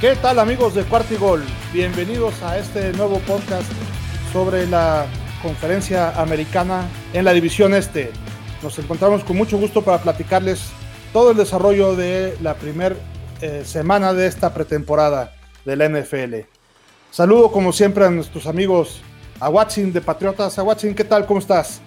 ¿Qué tal amigos de Cuartigol? Bienvenidos a este nuevo podcast sobre la conferencia americana en la división este. Nos encontramos con mucho gusto para platicarles todo el desarrollo de la primera eh, semana de esta pretemporada de la NFL. Saludo como siempre a nuestros amigos a Watson de Patriotas. A Watson, ¿qué tal? ¿Cómo estás?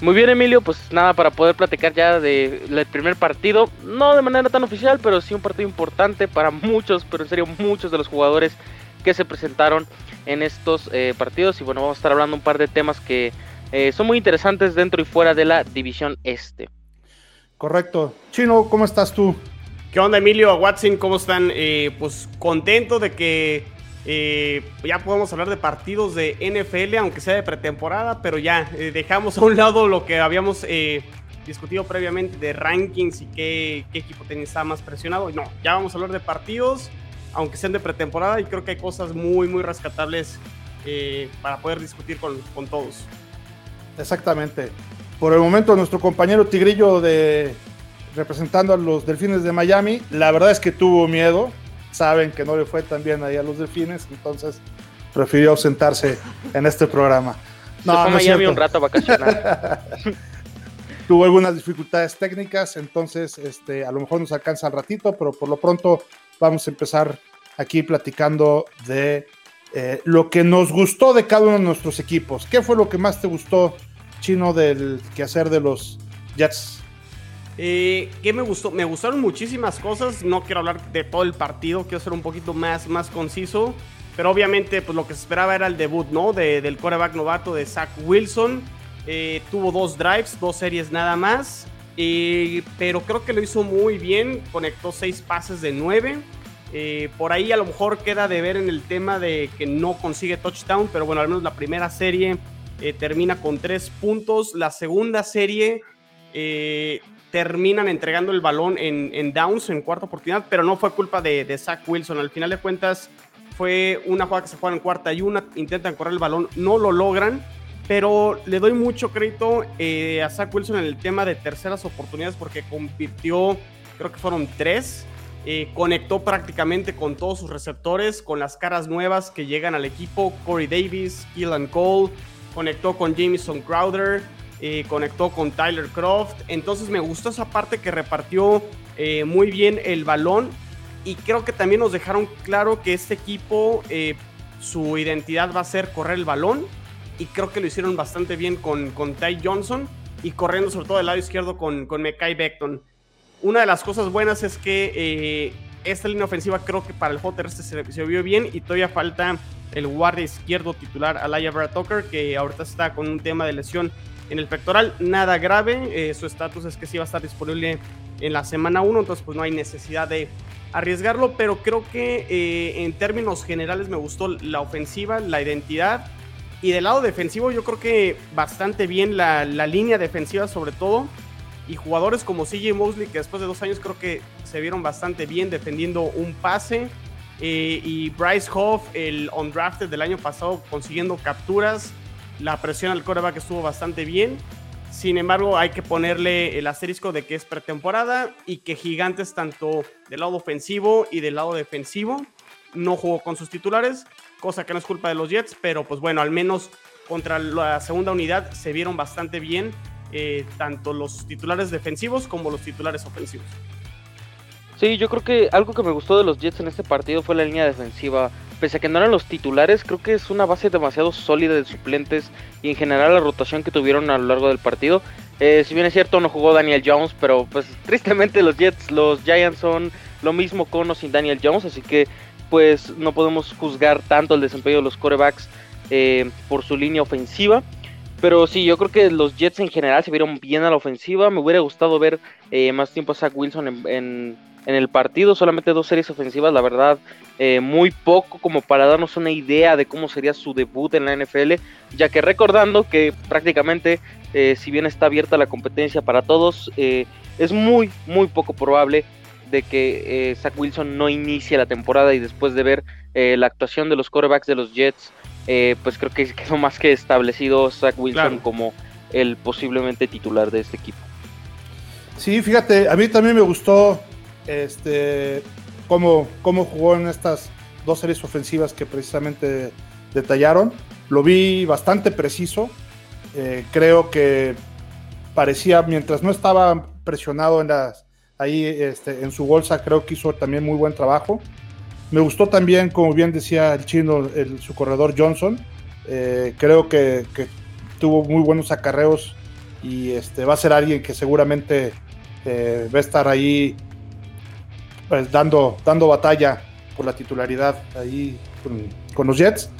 Muy bien, Emilio, pues nada, para poder platicar ya del primer partido, no de manera tan oficial, pero sí un partido importante para muchos, pero en serio muchos de los jugadores que se presentaron en estos eh, partidos. Y bueno, vamos a estar hablando un par de temas que eh, son muy interesantes dentro y fuera de la división este. Correcto. Chino, ¿cómo estás tú? ¿Qué onda, Emilio? Watson, ¿cómo están? Eh, pues contento de que eh, ya podemos hablar de partidos de NFL, aunque sea de pretemporada, pero ya eh, dejamos a un lado lo que habíamos eh, discutido previamente de rankings y qué, equipo tenía más presionado. No, ya vamos a hablar de partidos, aunque sean de pretemporada, y creo que hay cosas muy, muy rescatables para poder discutir con, con todos. Exactamente. Por el momento, nuestro compañero Tigrillo de representando a los Delfines de Miami, la verdad es que tuvo miedo saben que no le fue tan bien ahí a los delfines, entonces prefirió ausentarse en este programa. No, no un rato a vacacionar. Tuvo algunas dificultades técnicas, entonces este, a lo mejor nos alcanza al ratito, pero por lo pronto vamos a empezar aquí platicando de eh, lo que nos gustó de cada uno de nuestros equipos. ¿Qué fue lo que más te gustó, Chino, del quehacer de los Jets eh, ¿Qué me gustó? Me gustaron muchísimas cosas. No quiero hablar de todo el partido, quiero ser un poquito más, más conciso. Pero obviamente, pues lo que se esperaba era el debut, ¿no? del coreback novato de Zach Wilson. Eh, tuvo dos drives, dos series nada más. Eh, pero creo que lo hizo muy bien. Conectó seis pases de nueve. por ahí a lo mejor queda de ver en el tema de que no consigue touchdown. Pero bueno, al menos la primera serie termina con tres puntos. La segunda serie terminan entregando el balón en, downs, en cuarta oportunidad, pero no fue culpa de, Zach Wilson. Al final de cuentas, fue una jugada que se juega en cuarta y una, intentan correr el balón, no lo logran, pero le doy mucho crédito eh, a Zach Wilson en el tema de terceras oportunidades porque convirtió, creo que fueron tres, eh, conectó prácticamente con todos sus receptores, con las caras nuevas que llegan al equipo, Corey Davis, Keelan Cole, conectó con Jameson Crowder, eh, conectó con Tyler Croft. Entonces me gustó esa parte que repartió eh, muy bien el balón. Y creo que también nos dejaron claro que este equipo, eh, su identidad va a ser correr el balón. Y creo que lo hicieron bastante bien con, con Ty Johnson y corriendo sobre todo del lado izquierdo con, con Mekai Beckton. Una de las cosas buenas es que esta línea ofensiva creo que para el terrestre se, se, vio bien y todavía falta el guardia izquierdo titular Alaya Vera Tucker que ahorita está con un tema de lesión en el pectoral, nada grave, eh, su estatus es que sí va a estar disponible en la semana 1, entonces pues no hay necesidad de arriesgarlo, pero creo que eh, en términos generales me gustó la ofensiva, la identidad, y del lado defensivo yo creo que bastante bien la, línea defensiva sobre todo, y jugadores como CJ Mosley que después de dos años creo que se vieron bastante bien defendiendo un pase, eh, y Bryce Hoff, el undrafted del año pasado, consiguiendo capturas, la presión al coreback estuvo bastante bien. Sin embargo, hay que ponerle el asterisco de que es pretemporada y que Gigantes, tanto del lado ofensivo y del lado defensivo, no jugó con sus titulares, cosa que no es culpa de los Jets, pero pues bueno, al menos contra la segunda unidad se vieron bastante bien eh, tanto los titulares defensivos como los titulares ofensivos. Sí, yo creo que algo que me gustó de los Jets en este partido fue la línea defensiva pese a que no eran los titulares, creo que es una base demasiado sólida de suplentes y en general la rotación que tuvieron a lo largo del partido. Eh, si bien es cierto, no jugó Daniel Jones, pero pues tristemente los Jets, los Giants son lo mismo con o sin Daniel Jones, así que pues no podemos juzgar tanto el desempeño de los corebacks eh, por su línea ofensiva. Pero sí, yo creo que los Jets en general se vieron bien a la ofensiva. Me hubiera gustado ver eh, más tiempo a Zach Wilson en en el partido, solamente dos series ofensivas, la verdad, eh, muy poco como para darnos una idea de cómo sería su debut en la NFL, ya que recordando que prácticamente, eh, si bien está abierta la competencia para todos, eh, es muy, muy poco probable de que Zach Wilson no inicie la temporada y después de ver la actuación de los quarterbacks de los Jets, pues creo que quedó más que establecido Zach Wilson como el posiblemente titular de este equipo. Sí, fíjate, a mí también me gustó este, cómo, cómo jugó en estas dos series ofensivas que precisamente detallaron. Lo vi bastante preciso. Eh, creo que parecía, mientras no estaba presionado en las, ahí este, en su bolsa, creo que hizo también muy buen trabajo. Me gustó también, como bien decía el chino, su corredor Johnson. Eh, creo que, tuvo muy buenos acarreos y este, va a ser alguien que seguramente eh, va a estar ahí pues, dando, dando batalla por la titularidad ahí con, los Jets.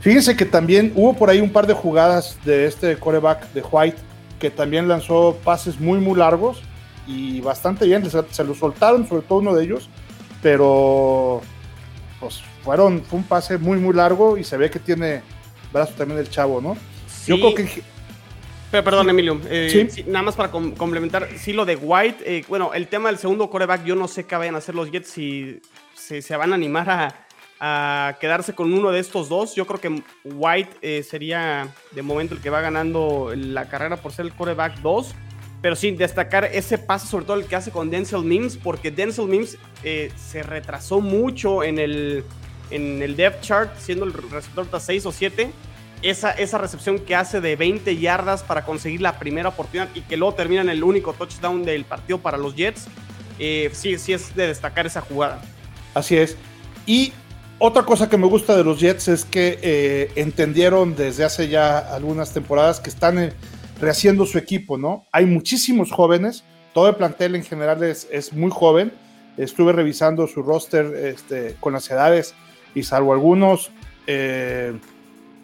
Fíjense que también hubo por ahí un par de jugadas de este coreback de White que también lanzó pases muy, muy largos y bastante bien. Se, lo soltaron, sobre todo uno de ellos, pero pues fueron, fue un pase muy, muy largo y se ve que tiene brazo también el chavo, ¿no? Yo creo que. Pero, perdón, Emilio. Eh, ¿Sí? nada más para complementar, sí, lo de White. Eh, bueno, el tema del segundo coreback, yo no sé qué vayan a hacer los Jets si, se van a animar a, quedarse con uno de estos dos. Yo creo que White eh, sería de momento el que va ganando la carrera por ser el coreback 2. Pero sí, destacar ese paso, sobre todo el que hace con Denzel Mims, porque Denzel Mims se retrasó mucho en el, en el depth chart, siendo el receptor 6 o 7 esa, esa recepción que hace de 20 yardas para conseguir la primera oportunidad y que luego termina en el único touchdown del partido para los Jets, eh, sí, sí es de destacar esa jugada. Así es. Y otra cosa que me gusta de los Jets es que eh, entendieron desde hace ya algunas temporadas que están eh, rehaciendo su equipo, ¿no? Hay muchísimos jóvenes, todo el plantel en general es, es muy joven. Estuve revisando su roster este, con las edades y salvo algunos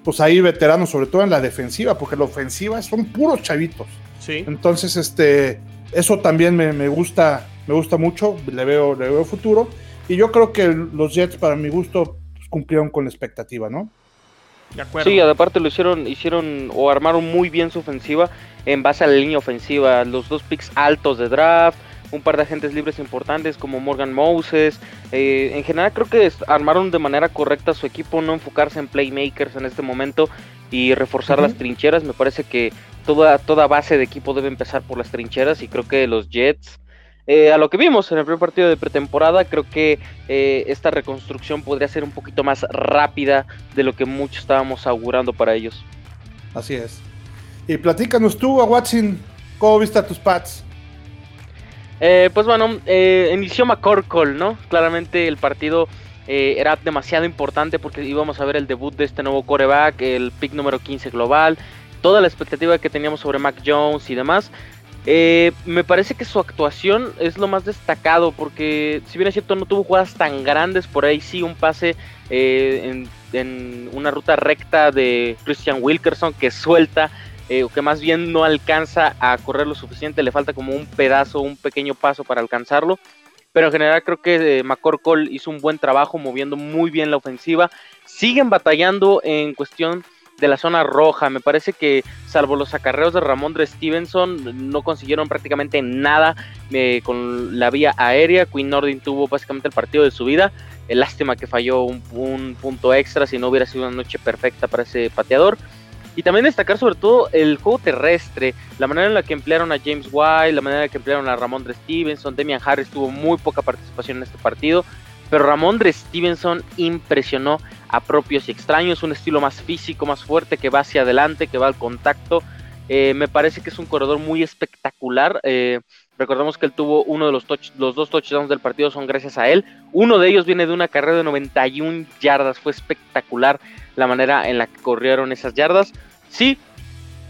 pues ahí veteranos, sobre todo en la defensiva, porque la ofensiva son puros chavitos. Sí. Entonces, este, eso también me, gusta, me gusta mucho, le veo, le veo futuro. Y yo creo que los Jets, para mi gusto, pues, cumplieron con la expectativa, ¿no? De acuerdo. Sí, aparte lo hicieron, hicieron o armaron muy bien su ofensiva en base a la línea ofensiva. Los dos picks altos de draft, un par de agentes libres importantes como Morgan Moses. Eh, en general creo que armaron de manera correcta su equipo, no enfocarse en playmakers en este momento y reforzar las trincheras. Me parece que toda, toda base de equipo debe empezar por las trincheras y creo que los Jets... Eh, a lo que vimos en el primer partido de pretemporada, creo que eh, esta reconstrucción podría ser un poquito más rápida de lo que muchos estábamos augurando para ellos. Así es. Y platícanos tú, Watson, ¿cómo viste a tus Pats? Eh, pues bueno, eh, inició McCorkle, ¿no? Claramente el partido eh, era demasiado importante porque íbamos a ver el debut de este nuevo coreback, el pick número 15 global, toda la expectativa que teníamos sobre Mac Jones y demás. Me parece que su actuación es lo más destacado porque si bien es cierto no tuvo jugadas tan grandes, por ahí sí un pase en, en una ruta recta de Christian Wilkerson que suelta eh, o que más bien no alcanza a correr lo suficiente, le falta como un pedazo, un pequeño paso para alcanzarlo. Pero en general creo que eh, McCorkle hizo un buen trabajo moviendo muy bien la ofensiva. Siguen batallando en cuestión de la zona roja. Me parece que salvo los acarreos de Ramondre Stevenson, no consiguieron prácticamente nada eh, con la vía aérea. Quinn Nordin tuvo básicamente el partido de su vida. lástima que falló un, un, punto extra, si no hubiera sido una noche perfecta para ese pateador. Y también destacar sobre todo el juego terrestre, la manera en la que emplearon a James White, la manera en la que emplearon a Ramondre Stevenson, Demian Harris tuvo muy poca participación en este partido, pero Ramondre Stevenson impresionó a propios y extraños, un estilo más físico, más fuerte, que va hacia adelante, que va al contacto. Eh, me parece que es un corredor muy espectacular. Eh, recordemos que él tuvo uno de los, los dos touchdowns del partido, son gracias a él. Uno de ellos viene de una carrera de 91 yardas, fue espectacular la manera en la que corrieron esas yardas. Sí,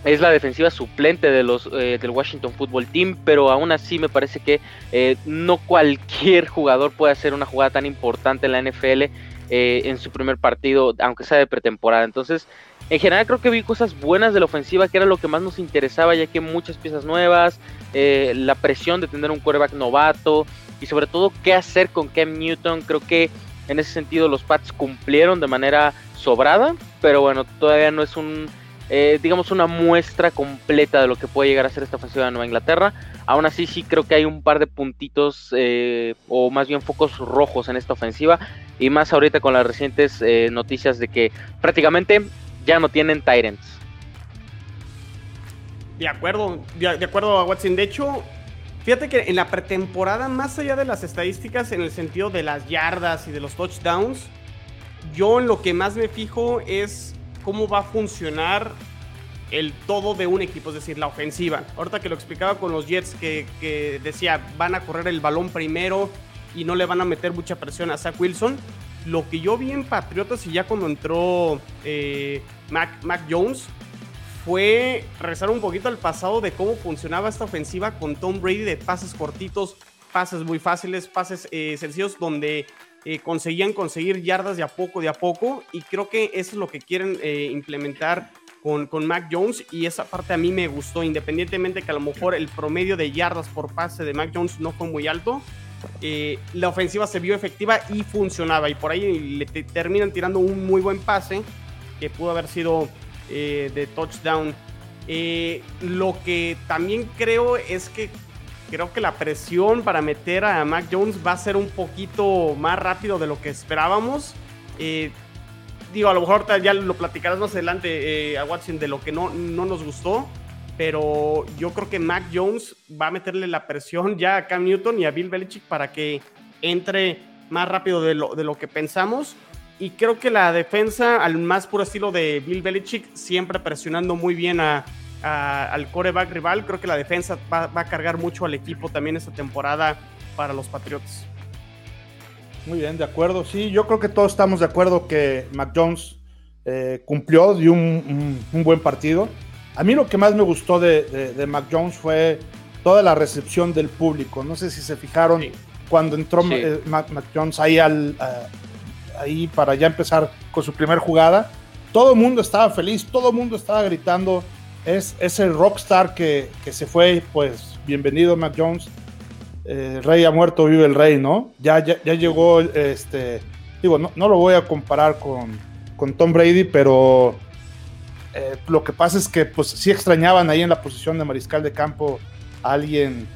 es la defensiva suplente de los, eh, del Washington Football Team, pero aún así me parece que no cualquier jugador puede hacer una jugada tan importante en la NFL eh, en su primer partido, aunque sea de pretemporada. Entonces, en general creo que vi cosas buenas de la ofensiva, que era lo que más nos interesaba, ya que muchas piezas nuevas, la presión de tener un quarterback novato y sobre todo qué hacer con Cam Newton. Creo que en ese sentido los Pats cumplieron de manera sobrada, pero bueno, todavía no es un, eh, digamos, una muestra completa de lo que puede llegar a ser esta ofensiva de Nueva Inglaterra. Aún así, sí creo que hay un par de puntitos, eh, o más bien focos rojos en esta ofensiva, y más ahorita con las recientes eh, noticias de que prácticamente ya no tienen Tyrants. De acuerdo, de, acuerdo a Watson. De hecho, Fíjate que en la pretemporada, más allá de las estadísticas en el sentido de las yardas y de los touchdowns, yo en lo que más me fijo es cómo va a funcionar el todo de un equipo, es decir, la ofensiva. Ahorita que lo explicaba con los Jets, que, decía, van a correr el balón primero y no le van a meter mucha presión a Zach Wilson. Lo que yo vi en Patriotas y ya cuando entró eh, Mac, Jones, fue regresar un poquito al pasado de cómo funcionaba esta ofensiva con Tom Brady de pases cortitos, pases muy fáciles, pases eh, sencillos donde eh, conseguían conseguir yardas de a poco, de a poco. Y creo que eso es lo que quieren eh, implementar con, con, Mac Jones. Y esa parte a mí me gustó, independientemente que a lo mejor el promedio de yardas por pase de Mac Jones no fue muy alto. la ofensiva se vio efectiva y funcionaba. Y por ahí le terminan tirando un muy buen pase que pudo haber sido eh, de touchdown. Eh, lo que también creo es que creo que la presión para meter a Mac Jones va a ser un poquito más rápido de lo que esperábamos. Eh, digo, a lo mejor ya lo platicarás más adelante a Watson de lo que no, no nos gustó. Pero yo creo que Mac Jones va a meterle la presión ya a Cam Newton y a Bill Belichick para que entre más rápido de lo, de lo que pensamos. Y creo que la defensa, al más puro estilo de Bill Belichick, siempre presionando muy bien a, al coreback rival, creo que la defensa va, a cargar mucho al equipo también esta temporada para los Patriots. Muy bien, de acuerdo. Sí, yo creo que todos estamos de acuerdo que Mac Jones eh, cumplió, dio un, buen partido. A mí lo que más me gustó de, Mac Jones fue toda la recepción del público. No sé si se fijaron cuando entró eh, Mac, Jones ahí al, ahí para ya empezar con su primer jugada. Todo el mundo estaba feliz, todo el mundo estaba gritando. Es, es el rockstar que, que se fue, pues bienvenido Mac Jones. Eh, rey ha muerto, vive el rey, ¿no? Ya, ya, llegó, este, digo, no, no, lo voy a comparar con, con Tom Brady, pero eh, lo que pasa es que pues sí extrañaban ahí en la posición de mariscal de campo a alguien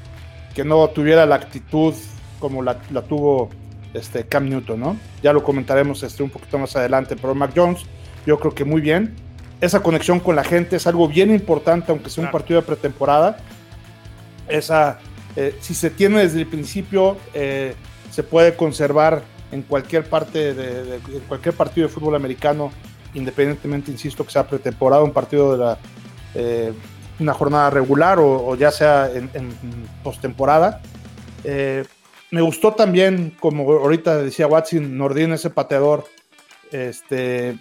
que no tuviera la actitud como la, la tuvo este, Cam Newton, ¿no? Ya lo comentaremos este, un poquito más adelante, pero Mac Jones, yo creo que muy bien. Esa conexión con la gente es algo bien importante, aunque sea un partido de pretemporada. Esa, eh, si se tiene desde el principio, eh, se puede conservar en cualquier parte de, cualquier partido de fútbol americano, independientemente, insisto, que sea pretemporada, un partido de la eh, una jornada regular o, ya sea en, en postemporada. Me gustó también, como ahorita decía Watson, Nordin, ese pateador, este,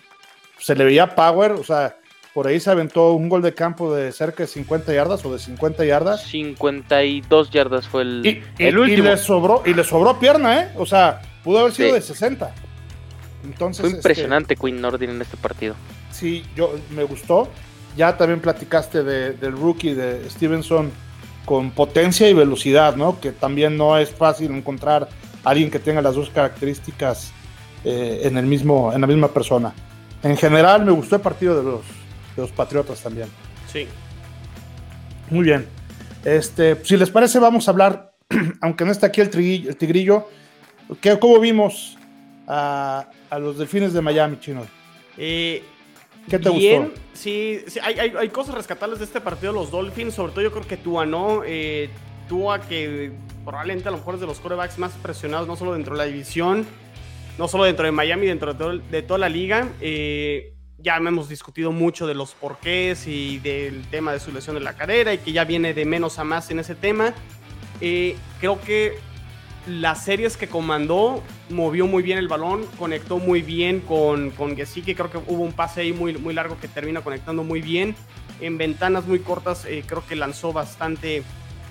se le veía power, o sea, por ahí se aventó un gol de campo de cerca de 50 yardas o de 50 yardas. 52 yardas fue el, y, último. Y le, sobró, y le sobró pierna, ¿eh? O sea, pudo haber sido de 60. Entonces, fue impresionante Queen Nordin en este partido. Sí, yo me gustó. Ya también platicaste del rookie de Stevenson con potencia y velocidad, ¿no? Que también no es fácil encontrar a alguien que tenga las dos características eh, en, el mismo, en la misma persona. En general me gustó el partido de los, de los Patriotas también. Sí. Muy bien. Este, si les parece, vamos a hablar, aunque no está aquí el, tigrillo, el tigrillo ¿cómo vimos a, a, los delfines de Miami, Chino? Eh, ¿Qué te gustó? Sí, hay, cosas rescatables de este partido, los Dolphins, sobre todo yo creo que Tua, ¿no? Eh, Tua que probablemente a lo mejor es de los corebacks más presionados, no solo dentro de la división, no solo dentro de Miami, dentro de, toda la liga. Eh, ya hemos discutido mucho de los porqués y del tema de su lesión de la cadera y que ya viene de menos a más en ese tema. Eh, creo que las series que comandó, movió muy bien el balón, conectó muy bien con, con Gesicki, creo que hubo un pase ahí muy, muy largo que termina conectando muy bien. En ventanas muy cortas eh, creo que lanzó bastante,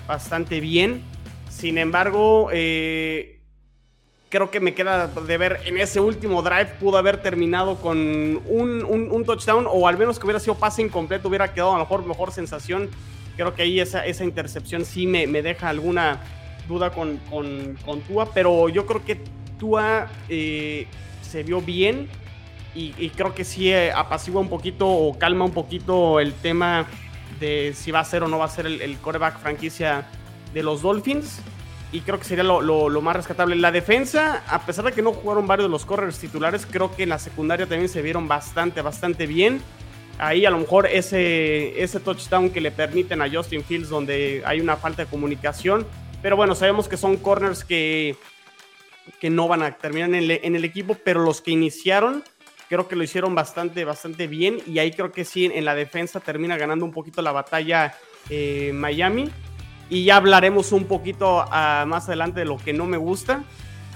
bastante bien. Sin embargo, eh, creo que me queda de ver en ese último drive pudo haber terminado con un, un, touchdown o al menos que hubiera sido pase incompleto, hubiera quedado a lo mejor mejor sensación. Creo que ahí esa, esa intercepción sí me, me deja alguna duda con, con, con Tua, pero yo creo que Tua eh, se vio bien y, creo que sí eh, apacigua un poquito o calma un poquito el tema de si va a ser o no va a ser el, coreback franquicia de los Dolphins. Y creo que sería lo, lo, más rescatable. La defensa, a pesar de que no jugaron varios de los corners titulares, creo que en la secundaria también se vieron bastante, bastante bien. Ahí a lo mejor ese, ese touchdown que le permiten a Justin Fields, donde hay una falta de comunicación, Pero bueno, sabemos que son corners que, que no van a terminar en el, en el equipo, pero los que iniciaron creo que lo hicieron bastante, bastante bien y ahí creo que sí, en la defensa termina ganando un poquito la batalla eh, Miami y ya hablaremos un poquito ah, más adelante de lo que no me gusta,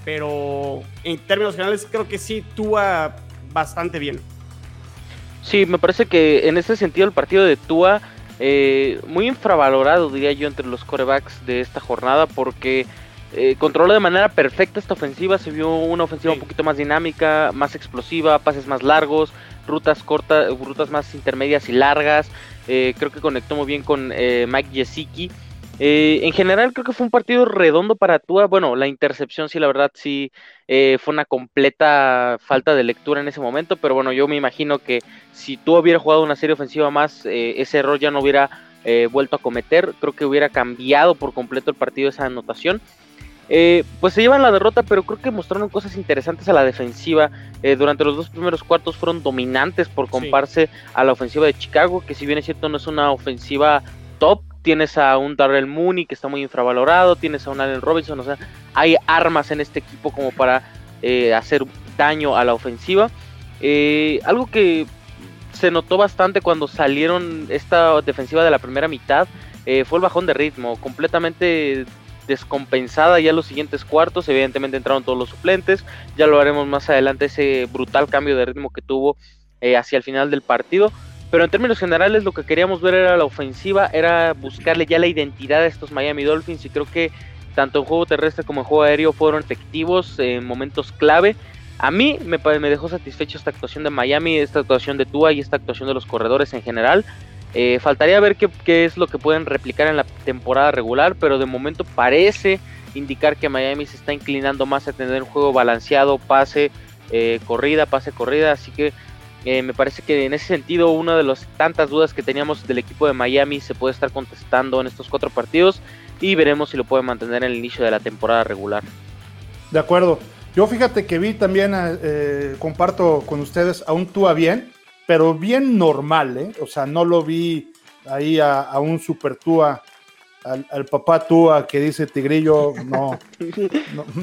pero en términos generales creo que sí Tua bastante bien. Sí, me parece que en ese sentido el partido de Tua eh, muy infravalorado diría yo entre los corebacks de esta jornada porque eh, controló de manera perfecta esta ofensiva, se vio una ofensiva un poquito más dinámica, más explosiva, pases más largos, rutas cortas, rutas más intermedias y largas. Eh, creo que conectó muy bien con eh, Mike Yesiki. en general creo que fue un partido redondo para Tua. Bueno, la intercepción sí, la verdad sí fue una completa falta de lectura en ese momento, pero bueno, yo me imagino que si Tua hubiera jugado una serie ofensiva más, ese error ya no hubiera vuelto a cometer. Creo que hubiera cambiado por completo el partido esa anotación. Eh, pues se llevan la derrota, pero creo que mostraron cosas interesantes a la defensiva. Eh, durante los dos primeros cuartos fueron dominantes por comparse a la ofensiva de Chicago, que si bien es cierto no es una ofensiva top, tienes a un Darrell Mooney que está muy infravalorado, tienes a un Allen Robinson, o sea, hay armas en este equipo como para eh, hacer daño a la ofensiva. algo que se notó bastante cuando salieron esta defensiva de la primera mitad fue el bajón de ritmo, completamente descompensada ya los siguientes cuartos. Evidentemente entraron todos los suplentes. Ya lo haremos más adelante ese brutal cambio de ritmo que tuvo eh, hacia el final del partido. Pero en términos generales lo que queríamos ver era la ofensiva, era buscarle ya la identidad a estos Miami Dolphins y creo que tanto en juego terrestre como en juego aéreo fueron efectivos en momentos clave. A mí me, me dejó satisfecho esta actuación de Miami, esta actuación de Tua y esta actuación de los corredores en general. Eh, faltaría ver qué, es lo que pueden replicar en la temporada regular, pero de momento parece indicar que Miami se está inclinando más a tener un juego balanceado, pase, eh, corrida, pase, corrida, así que eh, me parece que en ese sentido una de las tantas dudas que teníamos del equipo de Miami se puede estar contestando en estos cuatro partidos y veremos si lo puede mantener en el inicio de la temporada regular. De acuerdo. Yo fíjate que vi también, comparto con ustedes, a un Tua bien, pero bien normal, ¿eh? O sea, no lo vi ahí a, un super Tua, al, papá Tua que dice Tigrillo, no,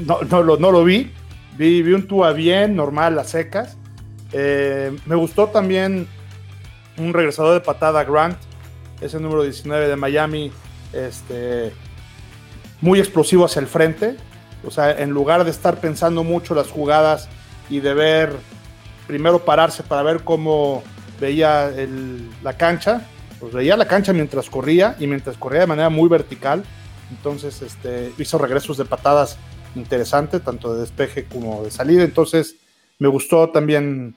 no, no, lo, no lo vi. vi. Vi un Tua bien, normal, a secas. Eh, me gustó también un regresador de patada, Grant, ese número 19 de Miami, este, muy explosivo hacia el frente. O sea, en lugar de estar pensando mucho las jugadas y de ver primero pararse para ver cómo veía la cancha, pues veía la cancha mientras corría y mientras corría de manera muy vertical. Entonces este, hizo regresos de patadas interesantes, tanto de despeje como de salida. Entonces me gustó también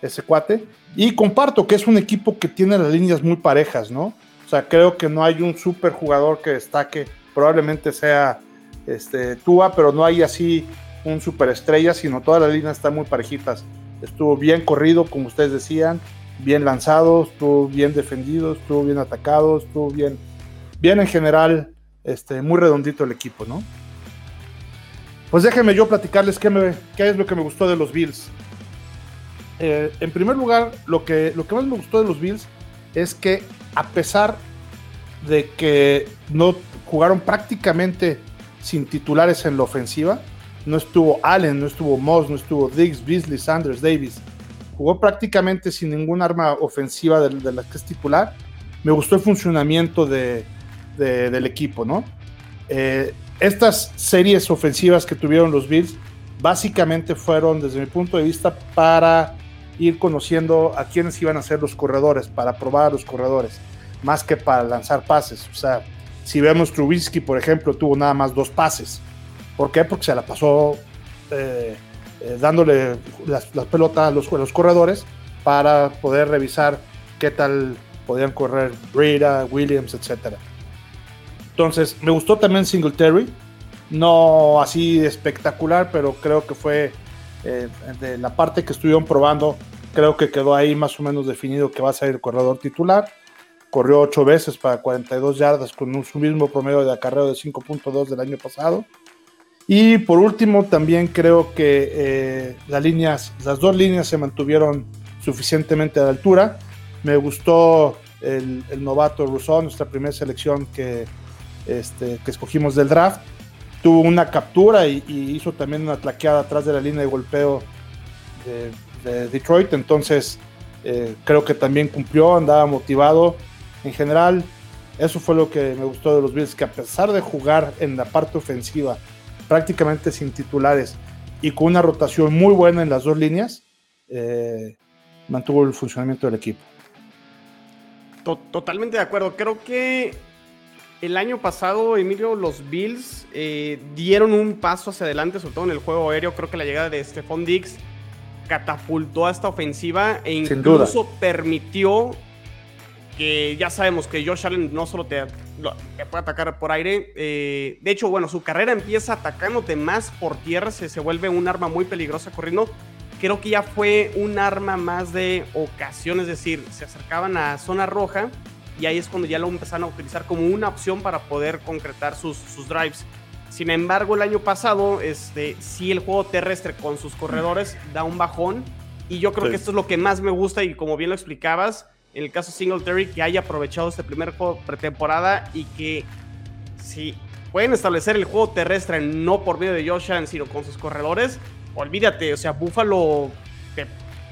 ese cuate. Y comparto que es un equipo que tiene las líneas muy parejas, ¿no? O sea, creo que no hay un super jugador que destaque. Probablemente sea este, Tua, pero no hay así un superestrella, sino todas las líneas están muy parejitas estuvo bien corrido, como ustedes decían, bien lanzado, estuvo bien defendido, estuvo bien atacado, estuvo bien, bien en general, este, muy redondito el equipo, ¿no? Pues déjenme yo platicarles qué, es lo que me gustó de los Bills. Eh, en primer lugar, lo que, lo que más me gustó de los Bills es que a pesar de que no jugaron prácticamente sin titulares en la ofensiva, no estuvo Allen, no estuvo Moss, no estuvo Diggs, Beasley, Sanders, Davis. Jugó prácticamente sin ningún arma ofensiva de, la que es titular. Me gustó el funcionamiento de, del equipo, ¿no? Eh, estas series ofensivas que tuvieron los Bills básicamente fueron, desde mi punto de vista, para ir conociendo a quiénes iban a ser los corredores, para probar a los corredores, más que para lanzar pases. O sea, si vemos Trubisky, por ejemplo, tuvo nada más dos pases ¿Por qué? Porque se la pasó eh, eh, dándole las, pelotas a los, corredores para poder revisar qué tal podían correr Rita, Williams, etc. Entonces, me gustó también Singletary. No así espectacular, pero creo que fue eh, de la parte que estuvieron probando, creo que quedó ahí más o menos definido que va a ser el corredor titular. Corrió ocho veces para 42 yardas con su mismo promedio de acarreo de 5.2 del año pasado. Y por último, también creo que eh, las líneas, las dos líneas se mantuvieron suficientemente a la altura. Me gustó el, novato Rousseau, nuestra primera selección que, este, que escogimos del draft. Tuvo una captura y, hizo también una tlaqueada atrás de la línea de golpeo de, Detroit. Entonces, eh, creo que también cumplió, andaba motivado. En general, eso fue lo que me gustó de los Bills, que a pesar de jugar en la parte ofensiva prácticamente sin titulares y con una rotación muy buena en las dos líneas, eh, mantuvo el funcionamiento del equipo. Totalmente de acuerdo. Creo que el año pasado, Emilio, los Bills eh, dieron un paso hacia adelante, sobre todo en el juego aéreo. Creo que la llegada de Stephon Diggs catapultó a esta ofensiva e incluso permitió que ya sabemos que Josh Allen no solo te, puede atacar por aire, eh, de hecho, bueno, su carrera empieza atacándote más por tierra, se, se vuelve un arma muy peligrosa corriendo. Creo que ya fue un arma más de ocasión, es decir, se acercaban a zona roja y ahí es cuando ya lo empezaron a utilizar como una opción para poder concretar sus, sus drives. Sin embargo, el año pasado, este, sí el juego terrestre con sus corredores da un bajón y yo creo que esto es lo que más me gusta y como bien lo explicabas, en el caso Singletary, que haya aprovechado este primer juego pretemporada y que si pueden establecer el juego terrestre no por medio de Josh Allen, sino con sus corredores, olvídate, o sea, Buffalo te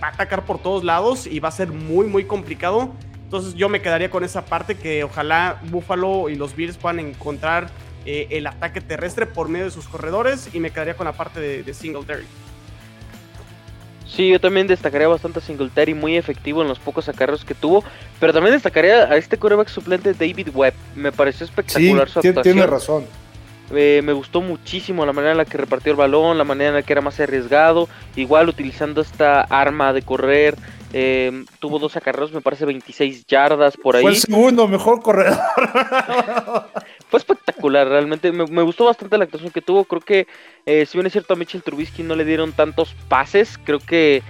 va a atacar por todos lados y va a ser muy, muy complicado. Entonces yo me quedaría con esa parte que ojalá Buffalo y los Bills puedan encontrar eh, el ataque terrestre por medio de sus corredores y me quedaría con la parte de, de Singletary. Sí, yo también destacaría bastante a Singletary, muy efectivo en los pocos acarreos que tuvo, pero también destacaría a este coreback suplente David Webb. Me pareció espectacular su actuación. Tiene razón. Eh, me gustó muchísimo la manera en la que repartió el balón, la manera en la que era más arriesgado, igual utilizando esta arma de correr. Eh, tuvo dos acarreos, me parece 26 yardas por ahí. Fue el segundo mejor corredor. Fue espectacular, realmente. Me, gustó bastante la actuación que tuvo. Creo que, eh, si bien es cierto, a Mitchell Trubisky no le dieron tantos pases, creo que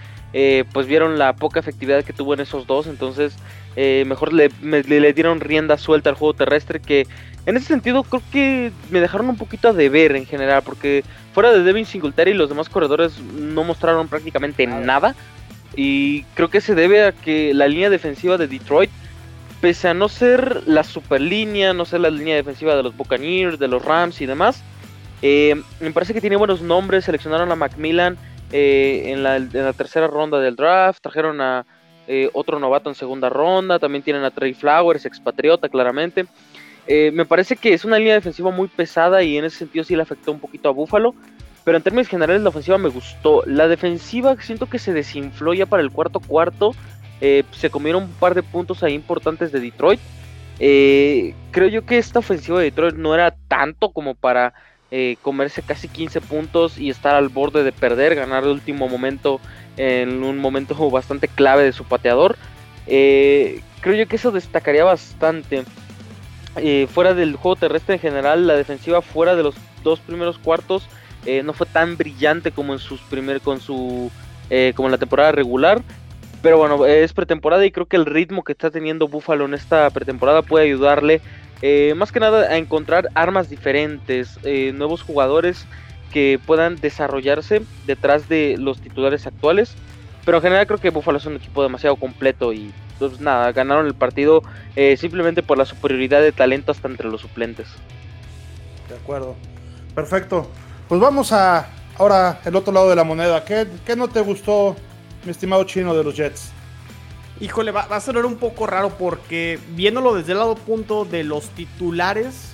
pues vieron la poca efectividad que tuvo en esos dos. Entonces, mejor le, le, dieron rienda suelta al juego terrestre que en ese sentido, creo que me dejaron un poquito a deber en general, porque fuera de Devin Singletary, los demás corredores no mostraron prácticamente nada. Y creo que se debe a que la línea defensiva de Detroit, pese a no ser la super línea, no ser la línea defensiva de los Buccaneers, de los Rams y demás, eh, me parece que tiene buenos nombres. Seleccionaron a Macmillan eh, en, la, tercera ronda del draft, trajeron a eh, otro novato en segunda ronda, también tienen a Trey Flowers, expatriota claramente. Me parece que es una línea defensiva muy pesada y en ese sentido sí le afectó un poquito a Buffalo. Pero en términos generales la ofensiva me gustó. La defensiva siento que se desinfló ya para el cuarto cuarto. Eh, se comieron un par de puntos ahí importantes de Detroit. Eh, creo yo que esta ofensiva de Detroit no era tanto como para comerse casi 15 puntos y estar al borde de perder, ganar el último momento en un momento bastante clave de su pateador. creo yo que eso destacaría bastante. Eh, fuera del juego terrestre en general, la defensiva fuera de los dos primeros cuartos eh, no fue tan brillante como en sus primer, con su eh, como la temporada regular. Pero bueno, es pretemporada y creo que el ritmo que está teniendo Buffalo en esta pretemporada puede ayudarle más que nada a encontrar armas diferentes, nuevos jugadores que puedan desarrollarse detrás de los titulares actuales. Pero en general creo que Buffalo es un equipo demasiado completo y pues nada, ganaron el partido eh, simplemente por la superioridad de talento hasta entre los suplentes. De acuerdo. Perfecto. Pues vamos a ahora el otro lado de la moneda. ¿Qué, no te gustó, mi estimado chino de los Jets? Híjole, va, va, a sonar un poco raro porque viéndolo desde el lado punto de los titulares,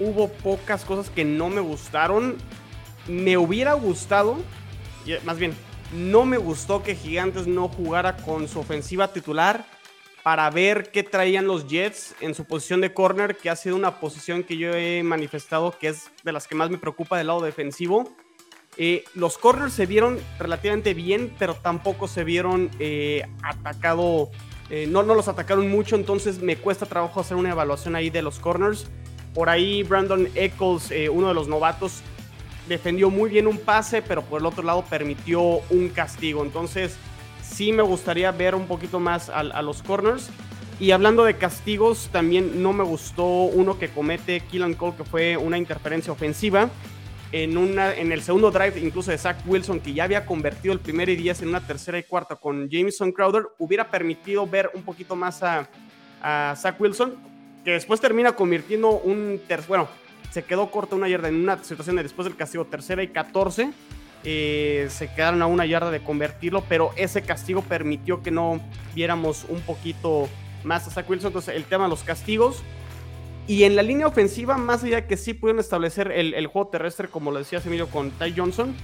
hubo pocas cosas que no me gustaron. Me hubiera gustado, más bien, no me gustó que Gigantes no jugara con su ofensiva titular para ver qué traían los Jets en su posición de corner, que ha sido una posición que yo he manifestado que es de las que más me preocupa del lado defensivo. Eh, los corners se vieron relativamente bien, pero tampoco se vieron eh, atacado, eh, no, no los atacaron mucho, entonces me cuesta trabajo hacer una evaluación ahí de los corners. Por ahí Brandon Eccles, uno de los novatos, defendió muy bien un pase, pero por el otro lado permitió un castigo. Entonces, sí me gustaría ver un poquito más a, los corners. Y hablando de castigos, también no me gustó uno que comete Killan Cole, que fue una interferencia ofensiva. En, una, en el segundo drive, incluso de Zach Wilson, que ya había convertido el primer y diez en una tercera y cuarta con Jameson Crowder, hubiera permitido ver un poquito más a, a Zach Wilson que después termina convirtiendo un tercer, bueno, se quedó corta una yarda en una situación de después del castigo tercera y 14. Eh, se quedaron a una yarda de convertirlo, pero ese castigo permitió que no viéramos un poquito más a Zach. Entonces, el tema de los castigos. Y en la línea ofensiva, más allá que sí pudieron establecer el, el juego terrestre, como lo decía Emilio con Ty Johnson,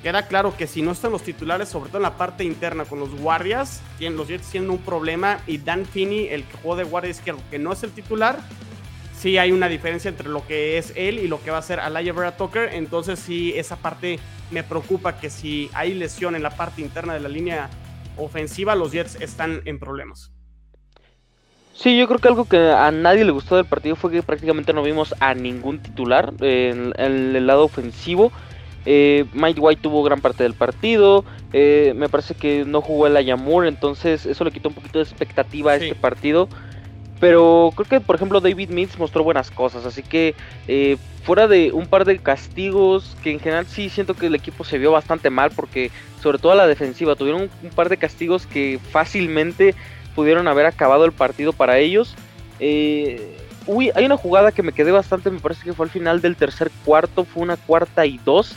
queda claro que si no están los titulares, sobre todo en la parte interna con los guardias, tienen los Jets tienen un problema y Dan Finney, el que jugó de guardia izquierdo, que no es el titular, sí hay una diferencia entre lo que es él y lo que va a ser Alaya Vera Tucker, entonces sí esa parte me preocupa que si hay lesión en la parte interna de la línea ofensiva, los Jets están en problemas. Sí, yo creo que algo que a nadie le gustó del partido fue que prácticamente no vimos a ningún titular en el lado ofensivo. Eh, Mike White tuvo gran parte del partido. Eh, me parece que no jugó el Ayamur, entonces eso le quitó un poquito de expectativa a este partido. Pero creo que, por ejemplo, David Mills mostró buenas cosas. Así que, eh, fuera de un par de castigos, que en general sí siento que el equipo se vio bastante mal, porque sobre todo a la defensiva tuvieron un, par de castigos que fácilmente pudieron haber acabado el partido para ellos. uy, hay una jugada que me quedé bastante, me parece que fue al final del tercer cuarto, fue una cuarta y dos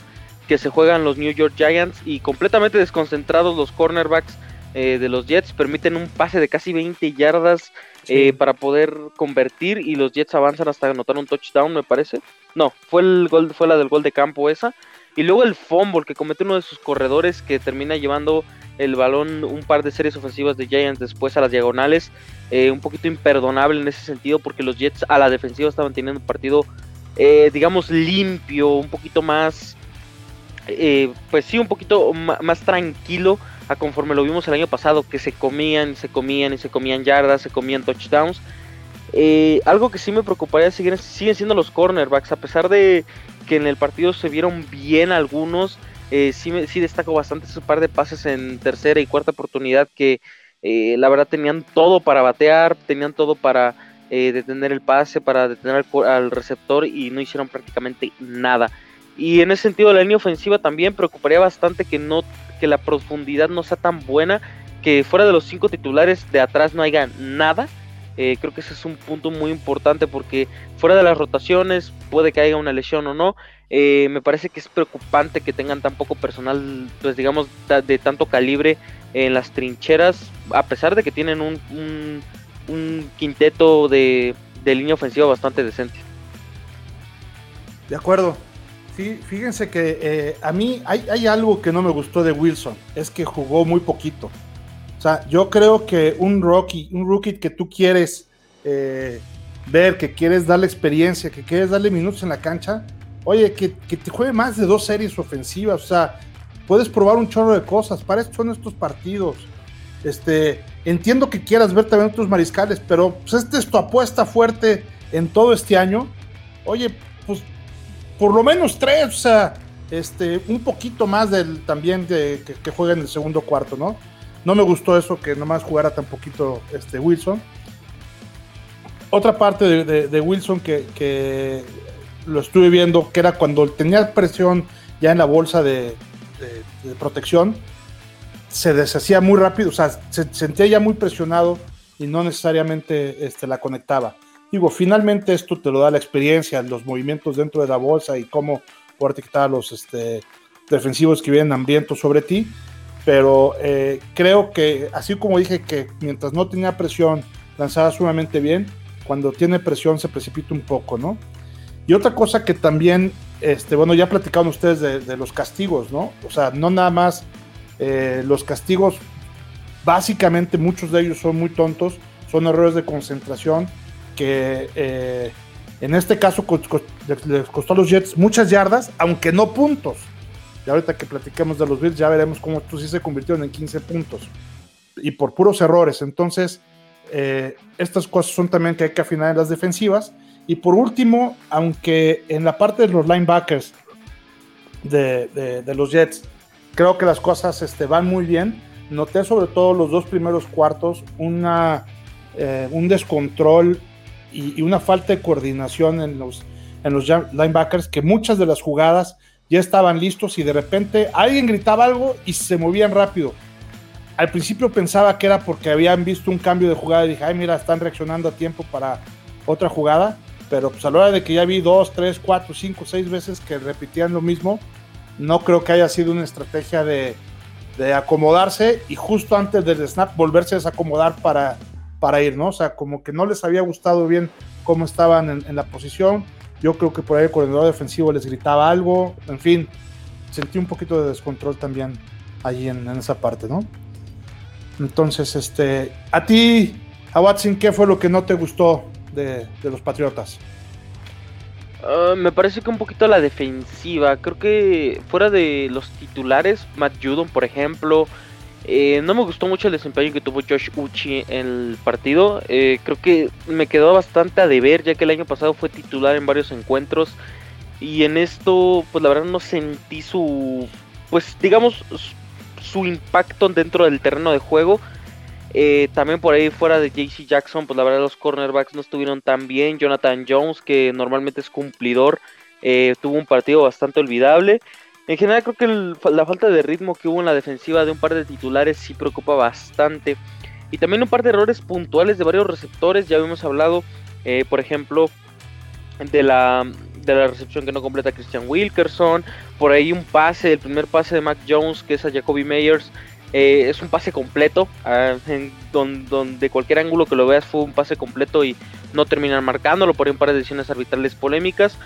que se juegan los New York Giants y completamente desconcentrados los cornerbacks eh, de los Jets permiten un pase de casi 20 yardas eh, para poder convertir y los Jets avanzan hasta anotar un touchdown me parece. No fue el gol fue la del gol de campo esa. Y luego el fumble que comete uno de sus corredores que termina llevando el balón un par de series ofensivas de Giants después a las diagonales. Eh, un poquito imperdonable en ese sentido porque los Jets a la defensiva estaban teniendo un partido digamos limpio un poquito más eh, pues sí, un poquito más tranquilo a conforme lo vimos el año pasado, que se comían, se comían y se comían yardas, se comían touchdowns. Eh, algo que sí me preocuparía siguen, siendo los cornerbacks, a pesar de que en el partido se vieron bien algunos, eh, sí, sí destaco bastante ese par de pases en tercera y cuarta oportunidad que la verdad tenían todo para batear, tenían todo para detener el pase, para detener al receptor y no hicieron prácticamente nada. Y en ese sentido la línea ofensiva también preocuparía bastante que no que la profundidad no sea tan buena, que fuera de los cinco titulares de atrás no haya nada. Eh, creo que ese es un punto muy importante porque fuera de las rotaciones puede que haya una lesión o no. Eh, me parece que es preocupante que tengan tan poco personal, pues digamos, de, tanto calibre en las trincheras, a pesar de que tienen un, un, quinteto de, de línea ofensiva bastante decente. De acuerdo, fíjense que eh, a mí hay, algo que no me gustó de Wilson, es que jugó muy poquito. O sea, yo creo que un rookie, un rookie que tú quieres eh, ver, que quieres darle experiencia, que quieres darle minutos en la cancha, oye, que, te juegue más de dos series ofensivas, o sea, puedes probar un chorro de cosas, para eso son estos partidos. Este, entiendo que quieras ver también otros mariscales, pero pues esta es tu apuesta fuerte en todo este año. Oye, pues por lo menos tres, o sea, este, un poquito más del también de, que, juega en el segundo cuarto, ¿no? No me gustó eso que nomás jugara tan poquito este, Wilson. Otra parte de, Wilson que, lo estuve viendo, que era cuando tenía presión ya en la bolsa de, protección, se deshacía muy rápido, o sea, se sentía ya muy presionado y no necesariamente este, la conectaba. Digo, finalmente esto te lo da la experiencia, los movimientos dentro de la bolsa y cómo poder a los este, defensivos que vienen hambrientos sobre ti. Pero eh, creo que, así como dije que mientras no tenía presión, lanzaba sumamente bien, cuando tiene presión se precipita un poco, ¿no? Y otra cosa que también, este, bueno, ya platicaron ustedes de, los castigos, ¿no? O sea, no nada más eh, los castigos, básicamente muchos de ellos son muy tontos, son errores de concentración eh, en este caso les costó a los Jets muchas yardas, aunque no puntos. Y ahorita que platiquemos de los Bills ya veremos cómo estos sí se convirtieron en 15 puntos. Y por puros errores. Entonces, eh, estas cosas son también que hay que afinar en las defensivas. Y por último, aunque en la parte de los linebackers de, los Jets, creo que las cosas este, van muy bien. Noté sobre todo los dos primeros cuartos eh, un descontrol y, una falta de coordinación en los, en los linebackers, que muchas de las jugadas ya estaban listos y de repente alguien gritaba algo y se movían rápido. Al principio pensaba que era porque habían visto un cambio de jugada y dije, ay, mira, están reaccionando a tiempo para otra jugada, pero pues a la hora de que ya vi dos, tres, cuatro, cinco, seis veces que repetían lo mismo, no creo que haya sido una estrategia de, de acomodarse y justo antes del snap volverse a desacomodar para, para ir, ¿no? O sea, como que no les había gustado bien cómo estaban en, la posición. Yo creo que por ahí el coordinador defensivo les gritaba algo. En fin, sentí un poquito de descontrol también allí en, esa parte, ¿no? Entonces, este, a ti, a Watson, ¿qué fue lo que no te gustó de, los Patriotas? Ah, me parece que un poquito la defensiva. Creo que fuera de los titulares, Matt Judon, por ejemplo, eh, no me gustó mucho el desempeño que tuvo Josh Uchi en el partido. Eh, creo que me quedó bastante a deber, ya que el año pasado fue titular en varios encuentros. Y en esto, pues la verdad no sentí su, pues digamos, su impacto dentro del terreno de juego. Eh, también por ahí fuera de JC Jackson, pues la verdad los cornerbacks no estuvieron tan bien. Jonathan Jones, que normalmente es cumplidor, tuvo un partido bastante olvidable. En general creo que la falta de ritmo que hubo en la defensiva de un par de titulares sí preocupa bastante. Y también un par de errores puntuales de varios receptores. Ya habíamos hablado, eh, por ejemplo, de la, de la recepción que no completa Christian Wilkerson. Por ahí un pase, el primer pase de Mac Jones, que es a Jacoby Meyers. Eh, es un pase completo, ah, donde, cualquier ángulo que lo veas fue un pase completo y no terminan marcándolo por ahí un par de decisiones arbitrales polémicas.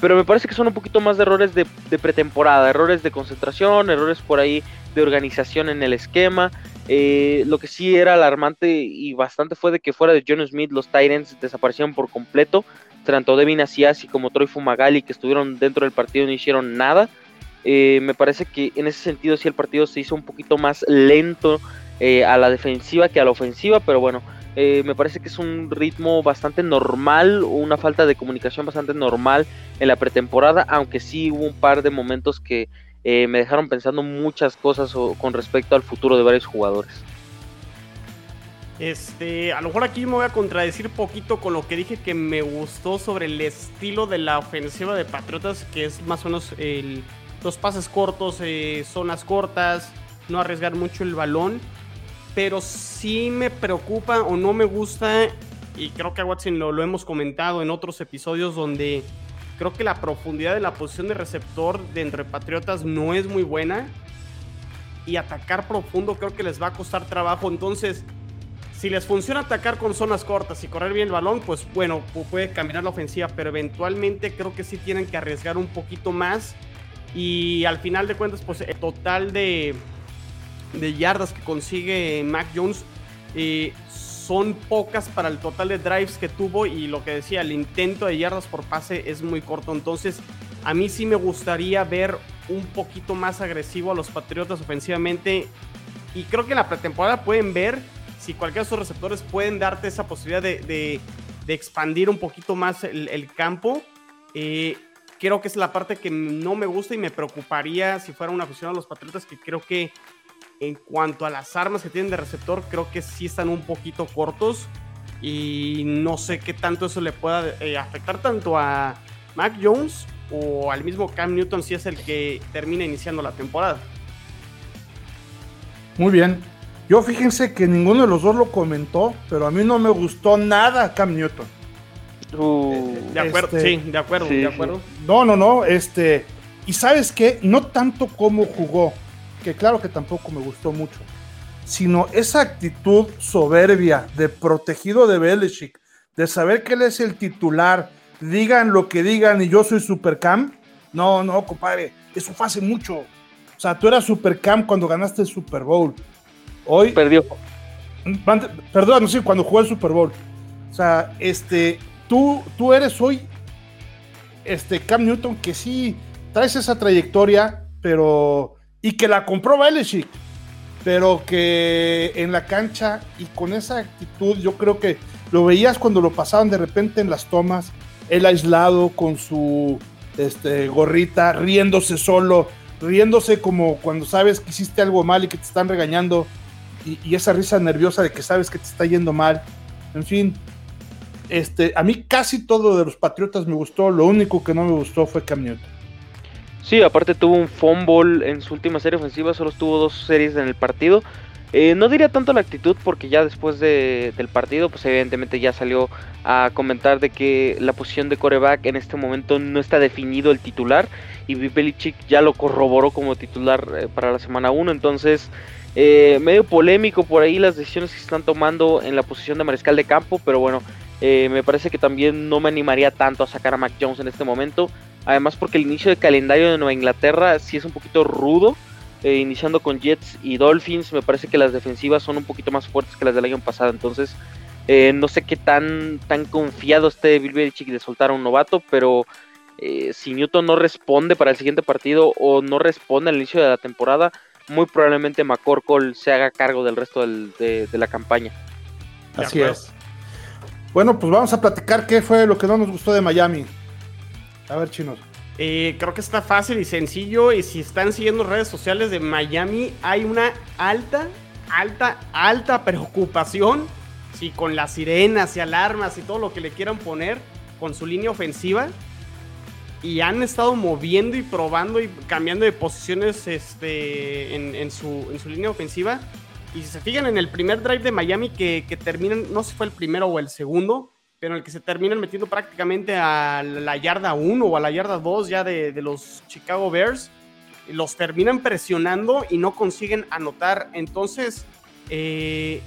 Pero me parece que son un poquito más de errores de, pretemporada, errores de concentración, errores por ahí de organización en el esquema. Eh, lo que sí era alarmante y bastante fue de que fuera de John Smith los Titans desaparecieron por completo. Tanto Devin Asiasi como Troy Fumagalli que estuvieron dentro del partido no hicieron nada. Eh, me parece que en ese sentido sí el partido se hizo un poquito más lento eh, a la defensiva que a la ofensiva, pero bueno, eh, me parece que es un ritmo bastante normal, una falta de comunicación bastante normal en la pretemporada, aunque sí hubo un par de momentos que me dejaron pensando muchas cosas con respecto al futuro de varios jugadores. Este, a lo mejor aquí me voy a contradecir poquito con lo que dije que me gustó sobre el estilo de la ofensiva de Patriotas, que es más o menos los pases cortos, eh, zonas cortas, no arriesgar mucho el balón. Pero sí me preocupa o no me gusta, y creo que a Watson lo, hemos comentado en otros episodios donde creo que la profundidad de la posición de receptor de entre Patriotas no es muy buena. Y atacar profundo creo que les va a costar trabajo. Entonces, si les funciona atacar con zonas cortas y correr bien el balón, pues bueno, puede caminar la ofensiva. Pero eventualmente creo que sí tienen que arriesgar un poquito más y al final de cuentas, pues el total de, de yardas que consigue Mac Jones eh, son pocas para el total de drives que tuvo. Y lo que decía, el intento de yardas por pase es muy corto. Entonces, a mí sí me gustaría ver un poquito más agresivo a los Patriotas ofensivamente. Y creo que en la pretemporada pueden ver si cualquiera de esos receptores pueden darte esa posibilidad de, expandir un poquito más el, campo. Eh, creo que es la parte que no me gusta y me preocuparía si fuera una afición a los Patriotas, que creo que en cuanto a las armas que tienen de receptor, creo que sí están un poquito cortos y no sé qué tanto eso le pueda eh, afectar tanto a Mac Jones o al mismo Cam Newton si es el que termina iniciando la temporada. Muy bien. Yo fíjense que ninguno de los dos lo comentó, pero a mí no me gustó nada Cam Newton. Uh, de acuerdo, este, sí, de acuerdo, de acuerdo. No, no, no, este, y sabes qué, no tanto como jugó, que claro que tampoco me gustó mucho, sino esa actitud soberbia de protegido de Belichick, de saber que él es el titular, digan lo que digan y yo soy Supercam. No, no, compadre, eso fue hace mucho. O sea, tú eras Supercam cuando ganaste el Super Bowl. Hoy. Perdió. Perdón, no sé, cuando jugó el Super Bowl. O sea, este, tú, tú eres hoy este Cam Newton que sí traes esa trayectoria, pero y que la compró Belichick, pero que en la cancha y con esa actitud yo creo que lo veías cuando lo pasaban de repente en las tomas, él aislado con su este, gorrita, riéndose solo, riéndose como cuando sabes que hiciste algo mal y que te están regañando y, esa risa nerviosa de que sabes que te está yendo mal. En fin, este, a mí casi todo de los Patriotas me gustó, lo único que no me gustó fue Cam. Sí, aparte tuvo un fumble en su última serie ofensiva, solo tuvo dos series en el partido. Eh, no diría tanto la actitud porque ya después de, del partido, pues evidentemente ya salió a comentar de que la posición de coreback en este momento no está definido el titular y Belichick ya lo corroboró como titular eh, para la semana 1, entonces eh, medio polémico por ahí las decisiones que se están tomando en la posición de mariscal de campo, pero bueno, me parece que también no me animaría tanto a sacar a Mac Jones en este momento, además porque el inicio de calendario de Nueva Inglaterra sí es un poquito rudo eh, iniciando con Jets y Dolphins, me parece que las defensivas son un poquito más fuertes que las del año pasado, entonces eh, no sé qué tan, tan confiado esté Bill Belichick de soltar a un novato, pero eh, si Newton no responde para el siguiente partido o no responde al inicio de la temporada, muy probablemente McCorkle se haga cargo del resto de, la campaña. Así es. Bueno, pues vamos a platicar qué fue lo que no nos gustó de Miami. A ver, chinos. Eh, creo que está fácil y sencillo. Y si están siguiendo redes sociales de Miami, hay una alta, alta, alta preocupación. Si con las sirenas y alarmas y todo lo que le quieran poner con su línea ofensiva. Y han estado moviendo y probando y cambiando de posiciones este, en, su, en su línea ofensiva. Y si se fijan en el primer drive de Miami que, que terminan, no sé si fue el primero o el segundo, pero en el que se terminan metiendo prácticamente a la yarda 1 o a la yarda 2 ya de, los Chicago Bears. Los terminan presionando y no consiguen anotar. Entonces, eh,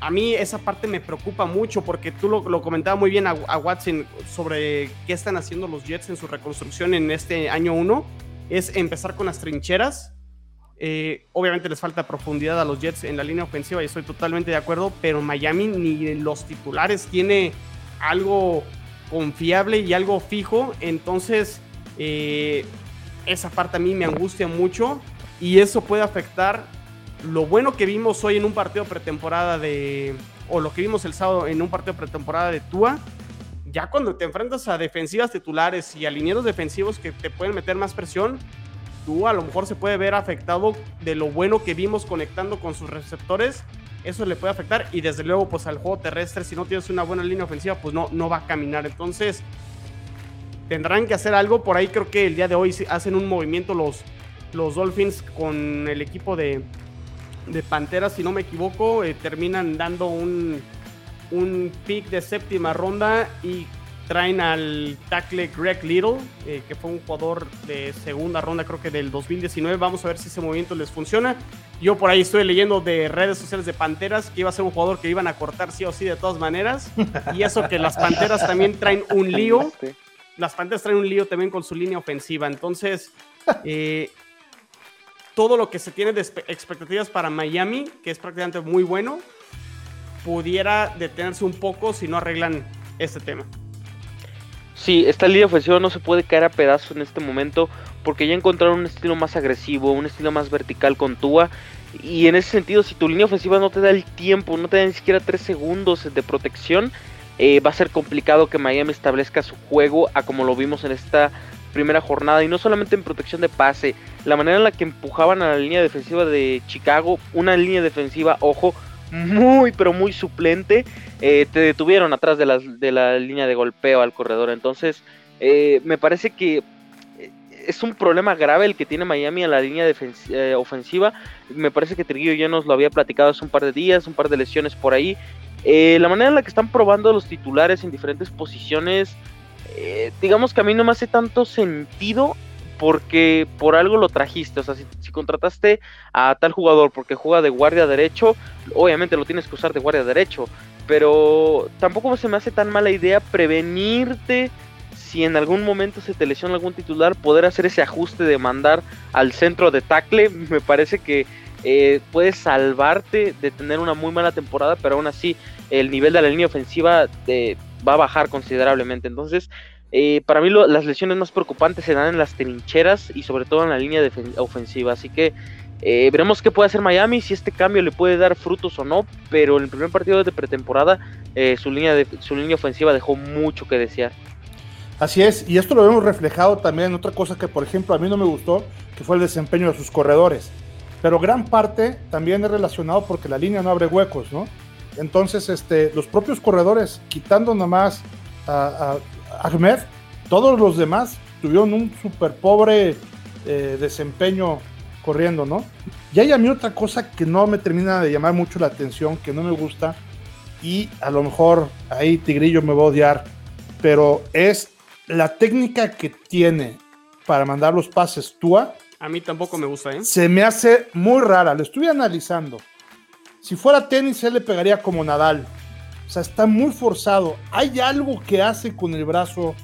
a mí esa parte me preocupa mucho porque tú lo, lo comentabas muy bien a, Watson sobre qué están haciendo los Jets en su reconstrucción en este año 1. Es empezar con las trincheras. Eh, obviamente les falta profundidad a los Jets en la línea ofensiva y estoy totalmente de acuerdo, pero Miami ni los titulares tiene algo confiable y algo fijo. Entonces, eh, esa parte a mí me angustia mucho y eso puede afectar lo bueno que vimos hoy en un partido pretemporada de, o lo que vimos el sábado en un partido pretemporada de Tua. Ya cuando te enfrentas a defensivas titulares y a linieros defensivos que te pueden meter más presión, tú a lo mejor se puede ver afectado de lo bueno que vimos conectando con sus receptores eso le puede afectar y desde luego pues al juego terrestre si no tienes una buena línea ofensiva pues no, no va a caminar. Entonces tendrán que hacer algo. Por ahí creo que el día de hoy hacen un movimiento los, los Dolphins con el equipo de, de Panteras, si no me equivoco. Eh, terminan dando un, un pick de séptima ronda y traen al tackle Greg Little, eh, que fue un jugador de segunda ronda creo que del 2019. Vamos a ver si ese movimiento les funciona. Yo por ahí estoy leyendo de redes sociales de Panteras que iba a ser un jugador que iban a cortar sí o sí de todas maneras. Y eso que las Panteras también traen un lío. Las Panteras traen un lío también con su línea ofensiva. Entonces, eh, todo lo que se tiene de expectativas para Miami, que es prácticamente muy bueno, pudiera detenerse un poco si no arreglan este tema. Sí, esta línea ofensiva no se puede caer a pedazos en este momento porque ya encontraron un estilo más agresivo, un estilo más vertical con Tua y en ese sentido, si tu línea ofensiva no te da el tiempo, no te da ni siquiera 3 segundos de protección, eh, va a ser complicado que Miami establezca su juego a como lo vimos en esta primera jornada. Y no solamente en protección de pase, la manera en la que empujaban a la línea defensiva de Chicago, una línea defensiva, ojo, muy, pero muy suplente, eh, te detuvieron atrás de la, de la línea de golpeo al corredor. Entonces, eh, me parece que es un problema grave el que tiene Miami en la línea eh, ofensiva. Me parece que Triguillo ya nos lo había platicado hace un par de días, un par de lesiones por ahí. Eh, la manera en la que están probando los titulares en diferentes posiciones, eh, digamos que a mí no me hace tanto sentido porque por algo lo trajiste. O sea, si, si, contrataste a tal jugador porque juega de guardia derecho, obviamente lo tienes que usar de guardia derecho. Pero tampoco se me hace tan mala idea prevenirte si en algún momento se te lesiona algún titular, poder hacer ese ajuste de mandar al centro de tackle, me parece que eh, puede salvarte de tener una muy mala temporada, pero aún así el nivel de la línea ofensiva eh, va a bajar considerablemente. Entonces, eh, para mí las lesiones más preocupantes se dan en las trincheras y sobre todo en la línea ofensiva. Así que veremos qué puede hacer Miami, si este cambio le puede dar frutos o no, pero en el primer partido de pretemporada su, línea su línea ofensiva dejó mucho que desear. Así es, y esto lo vemos reflejado también en otra cosa que, por ejemplo, a mí no me gustó, que fue el desempeño de sus corredores. Pero gran parte también es relacionado porque la línea no abre huecos, ¿no? Entonces, este, los propios corredores, quitando nomás a Ahmed, todos los demás tuvieron un súper pobre eh, desempeño corriendo, ¿no? Y hay a mí otra cosa que no me termina de llamar mucho la atención, que no me gusta, y a lo mejor ahí Tigrillo me va a odiar, pero es la técnica que tiene para mandar los pases Tua. A mí tampoco me gusta, ¿eh? Se me hace muy rara, lo estuve analizando. Si fuera tenis, él le pegaría como Nadal. O sea, está muy forzado. Hay algo que hace con el brazo,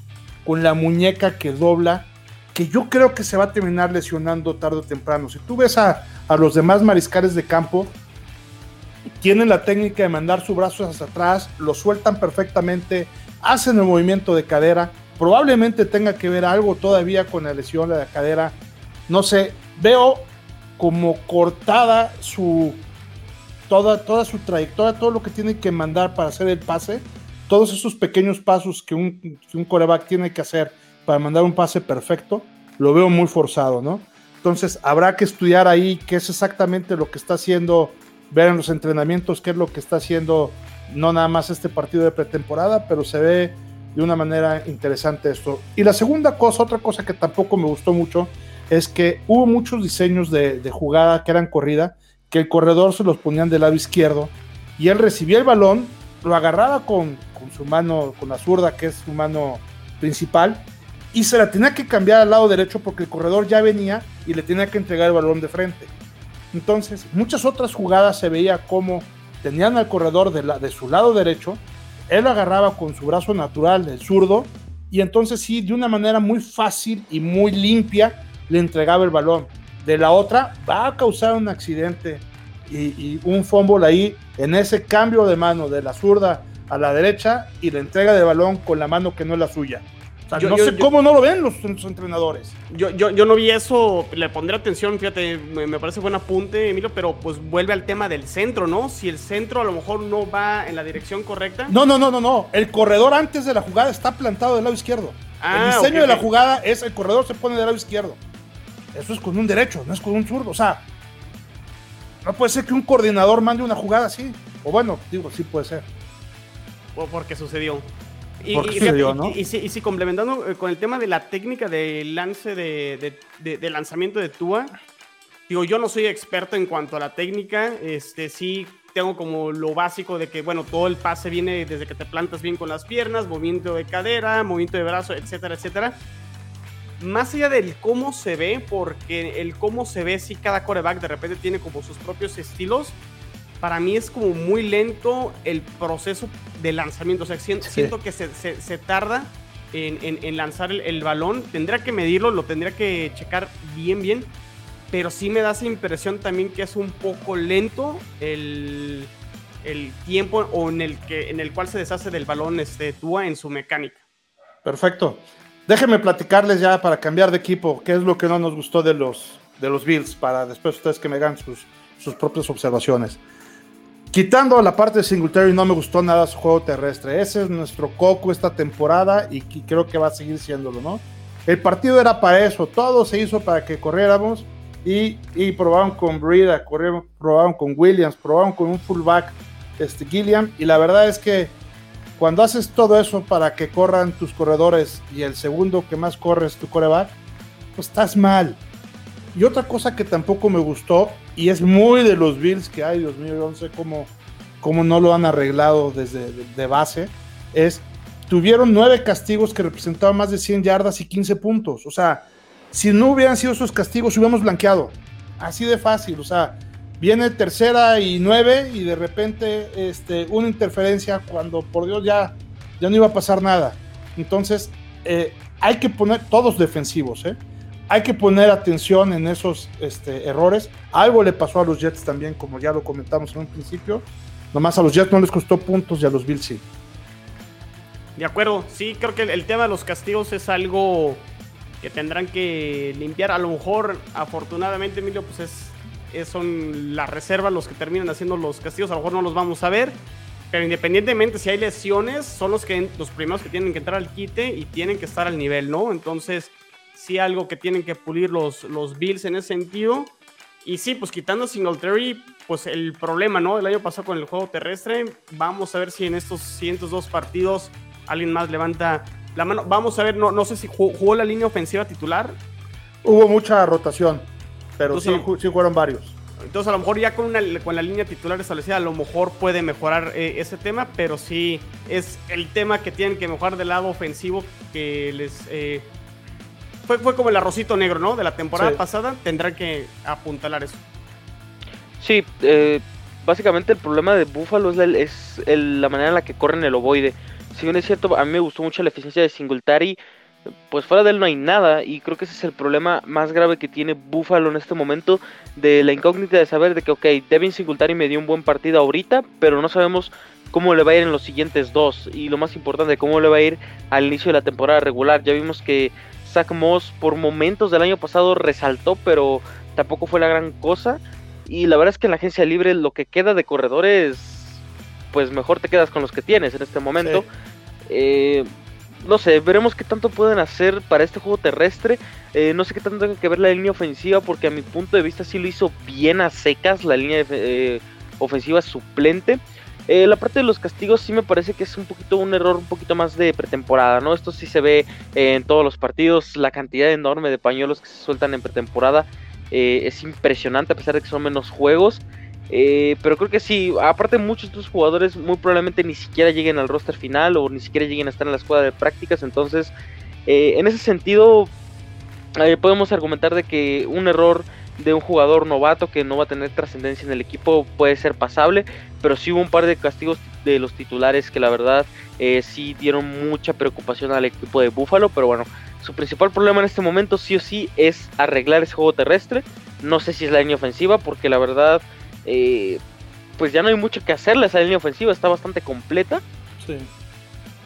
con la muñeca que dobla, que yo creo que se va a terminar lesionando tarde o temprano. Si tú ves a, a los demás mariscales de campo, tienen la técnica de mandar su brazo hacia atrás, lo sueltan perfectamente, hacen el movimiento de cadera. Probablemente tenga que ver algo todavía con la lesión de la cadera. No sé, veo como cortada su toda, toda su trayectoria, todo lo que tiene que mandar para hacer el pase, todos esos pequeños pasos que un, que un coreback tiene que hacer para mandar un pase perfecto, lo veo muy forzado, ¿no? Entonces habrá que estudiar ahí qué es exactamente lo que está haciendo, ver en los entrenamientos qué es lo que está haciendo, no nada más este partido de pretemporada, pero se ve de una manera interesante esto. Y la segunda cosa, otra cosa que tampoco me gustó mucho, es que hubo muchos diseños de, de jugada que eran corrida, que el corredor se los ponían del lado izquierdo y él recibía el balón, lo agarraba con, con su mano, con la zurda, que es su mano principal, y se la tenía que cambiar al lado derecho porque el corredor ya venía y le tenía que entregar el balón de frente. Entonces, muchas otras jugadas se veía como tenían al corredor de, la, de su lado derecho, él agarraba con su brazo natural, el zurdo, y entonces sí, de una manera muy fácil y muy limpia, le entregaba el balón. De la otra, va a causar un accidente y, y un fumble ahí en ese cambio de mano de la zurda a la derecha y la entrega de balón con la mano que no es la suya. O sea, Yo- no yo- sé yo- cómo no lo ven los, los entrenadores. Yo, yo, no vi eso, le pondré atención, fíjate, me, me parece buen apunte, Emilio, pero pues vuelve al tema del centro, ¿no? Si el centro a lo mejor no va en la dirección correcta. No, no, no, no, no. El corredor antes de la jugada está plantado del lado izquierdo. Ah, el diseño ok, de la jugada es el corredor se pone del lado izquierdo. Eso es con un derecho, no es con un zurdo. O sea, no puede ser que un coordinador mande una jugada así. O bueno, digo, sí puede ser. O porque sucedió. Y, Porque y fíjate, sucedió, y- ¿no? y, si, y si complementando eh, con el tema de la técnica de lance de, de- de- de lanzamiento de Tua, digo, yo no soy experto en cuanto a la técnica, este sí tengo como lo básico de que, bueno, todo el pase viene desde que te plantas bien con las piernas, movimiento de cadera, movimiento de brazo, etcétera, etcétera. Más allá del cómo se ve, porque el cómo se ve, sí, cada coreback de repente tiene como sus propios estilos para mí es como muy lento el proceso de lanzamiento. O sea, siento, Sí. siento que se, se- se tarda en, en- en lanzar el, el balón. Tendría que medirlo, lo tendría que checar bien, bien. Pero sí me da esa impresión también que es un poco lento el, el tiempo o en el, que, en el cual se deshace del balón este, Tua en su mecánica. Perfecto. Déjenme platicarles ya para cambiar de equipo, qué es lo que no nos gustó de los, de los Bills, para después ustedes que me hagan sus, sus propias observaciones. Quitando la parte de Singletary, no me gustó nada su juego terrestre. Ese es nuestro coco esta temporada y creo que va a seguir siéndolo, ¿no? El partido era para eso, todo se hizo para que corriéramos y, y probaron con Brida, probaron con Williams, probaron con un fullback, este Gilliam, y la verdad es que cuando haces todo eso para que corran tus corredores y el segundo que más corre es tu coreback, pues estás mal. Y otra cosa que tampoco me gustó, y es muy de los Bills, que ay Dios mío, yo no sé cómo, cómo no lo han arreglado desde de, de base, es tuvieron nueve castigos que representaban más de 100 yardas y 15 puntos. O sea, si no hubieran sido esos castigos, hubiéramos blanqueado. Así de fácil. O sea, viene tercera y nueve y de repente este, una interferencia cuando por Dios ya, ya no iba a pasar nada. Entonces, eh, hay que poner todos defensivos, ¿eh? Hay que poner atención en esos este, errores. Algo le pasó a los Jets también, como ya lo comentamos en un principio. Nomás a los Jets no les costó puntos y a los Bills sí. De acuerdo, sí, creo que el, el tema de los castigos es algo que tendrán que limpiar. A lo mejor, afortunadamente, Emilio, pues es, son las reservas los que terminan haciendo los castigos. A lo mejor no los vamos a ver. Pero independientemente si hay lesiones, son los, que, los primeros que tienen que entrar al quite y tienen que estar al nivel, ¿no? Entonces, sí algo que tienen que pulir los, los Bills en ese sentido. Y sí, pues quitando Singletary, pues el problema, ¿no? El año pasado con el juego terrestre, vamos a ver si en estos 102 partidos alguien más levanta la mano. Vamos a ver, no, no sé si jugó, jugó la línea ofensiva titular. Hubo mucha rotación. Pero sí, sí fueron varios. Entonces a lo mejor ya con, una, con la línea titular establecida a lo mejor puede mejorar eh, ese tema, pero sí es el tema que tienen que mejorar del lado ofensivo que les... Eh, fue, fue como el arrocito negro, ¿no? De la temporada pasada, tendrán que apuntalar eso. Sí, eh, básicamente el problema de Buffalo es, la, manera en la que corren el ovoide. Si bien es cierto, a mí me gustó mucho la eficiencia de Singletary, pues fuera de él no hay nada y creo que ese es el problema más grave que tiene Buffalo en este momento de la incógnita de saber de que ok, Devin Singletary me dio un buen partido ahorita, pero no sabemos cómo le va a ir en los siguientes dos y lo más importante, cómo le va a ir al inicio de la temporada regular. Ya vimos que Zach Moss por momentos del año pasado resaltó, pero tampoco fue la gran cosa y la verdad es que en la agencia libre lo que queda de corredores, pues mejor te quedas con los que tienes en este momento. Eh, no sé, veremos qué tanto pueden hacer para este juego terrestre. Eh, no sé qué tanto tenga que ver la línea ofensiva, porque a mi punto de vista sí lo hizo bien a secas la línea eh, ofensiva suplente. la parte de los castigos sí me parece que es un poquito un error un poquito más de pretemporada, ¿no? Esto sí se ve en todos los partidos, la cantidad enorme de pañuelos que se sueltan en pretemporada eh, es impresionante a pesar de que son menos juegos. Eh, pero creo que sí, aparte muchos de estos jugadores muy probablemente ni siquiera lleguen al roster final o ni siquiera lleguen a estar en la escuadra de prácticas. Entonces, eh, en ese sentido, podemos argumentar de que un error de un jugador novato que no va a tener trascendencia en el equipo puede ser pasable, pero sí hubo un par de castigos de los titulares que la verdad sí dieron mucha preocupación al equipo de Buffalo, pero bueno, su principal problema en este momento sí o sí es arreglar ese juego terrestre. No sé si es la línea ofensiva porque la verdad eh, pues ya no hay mucho que hacerle esa línea ofensiva. Está bastante completa. Sí.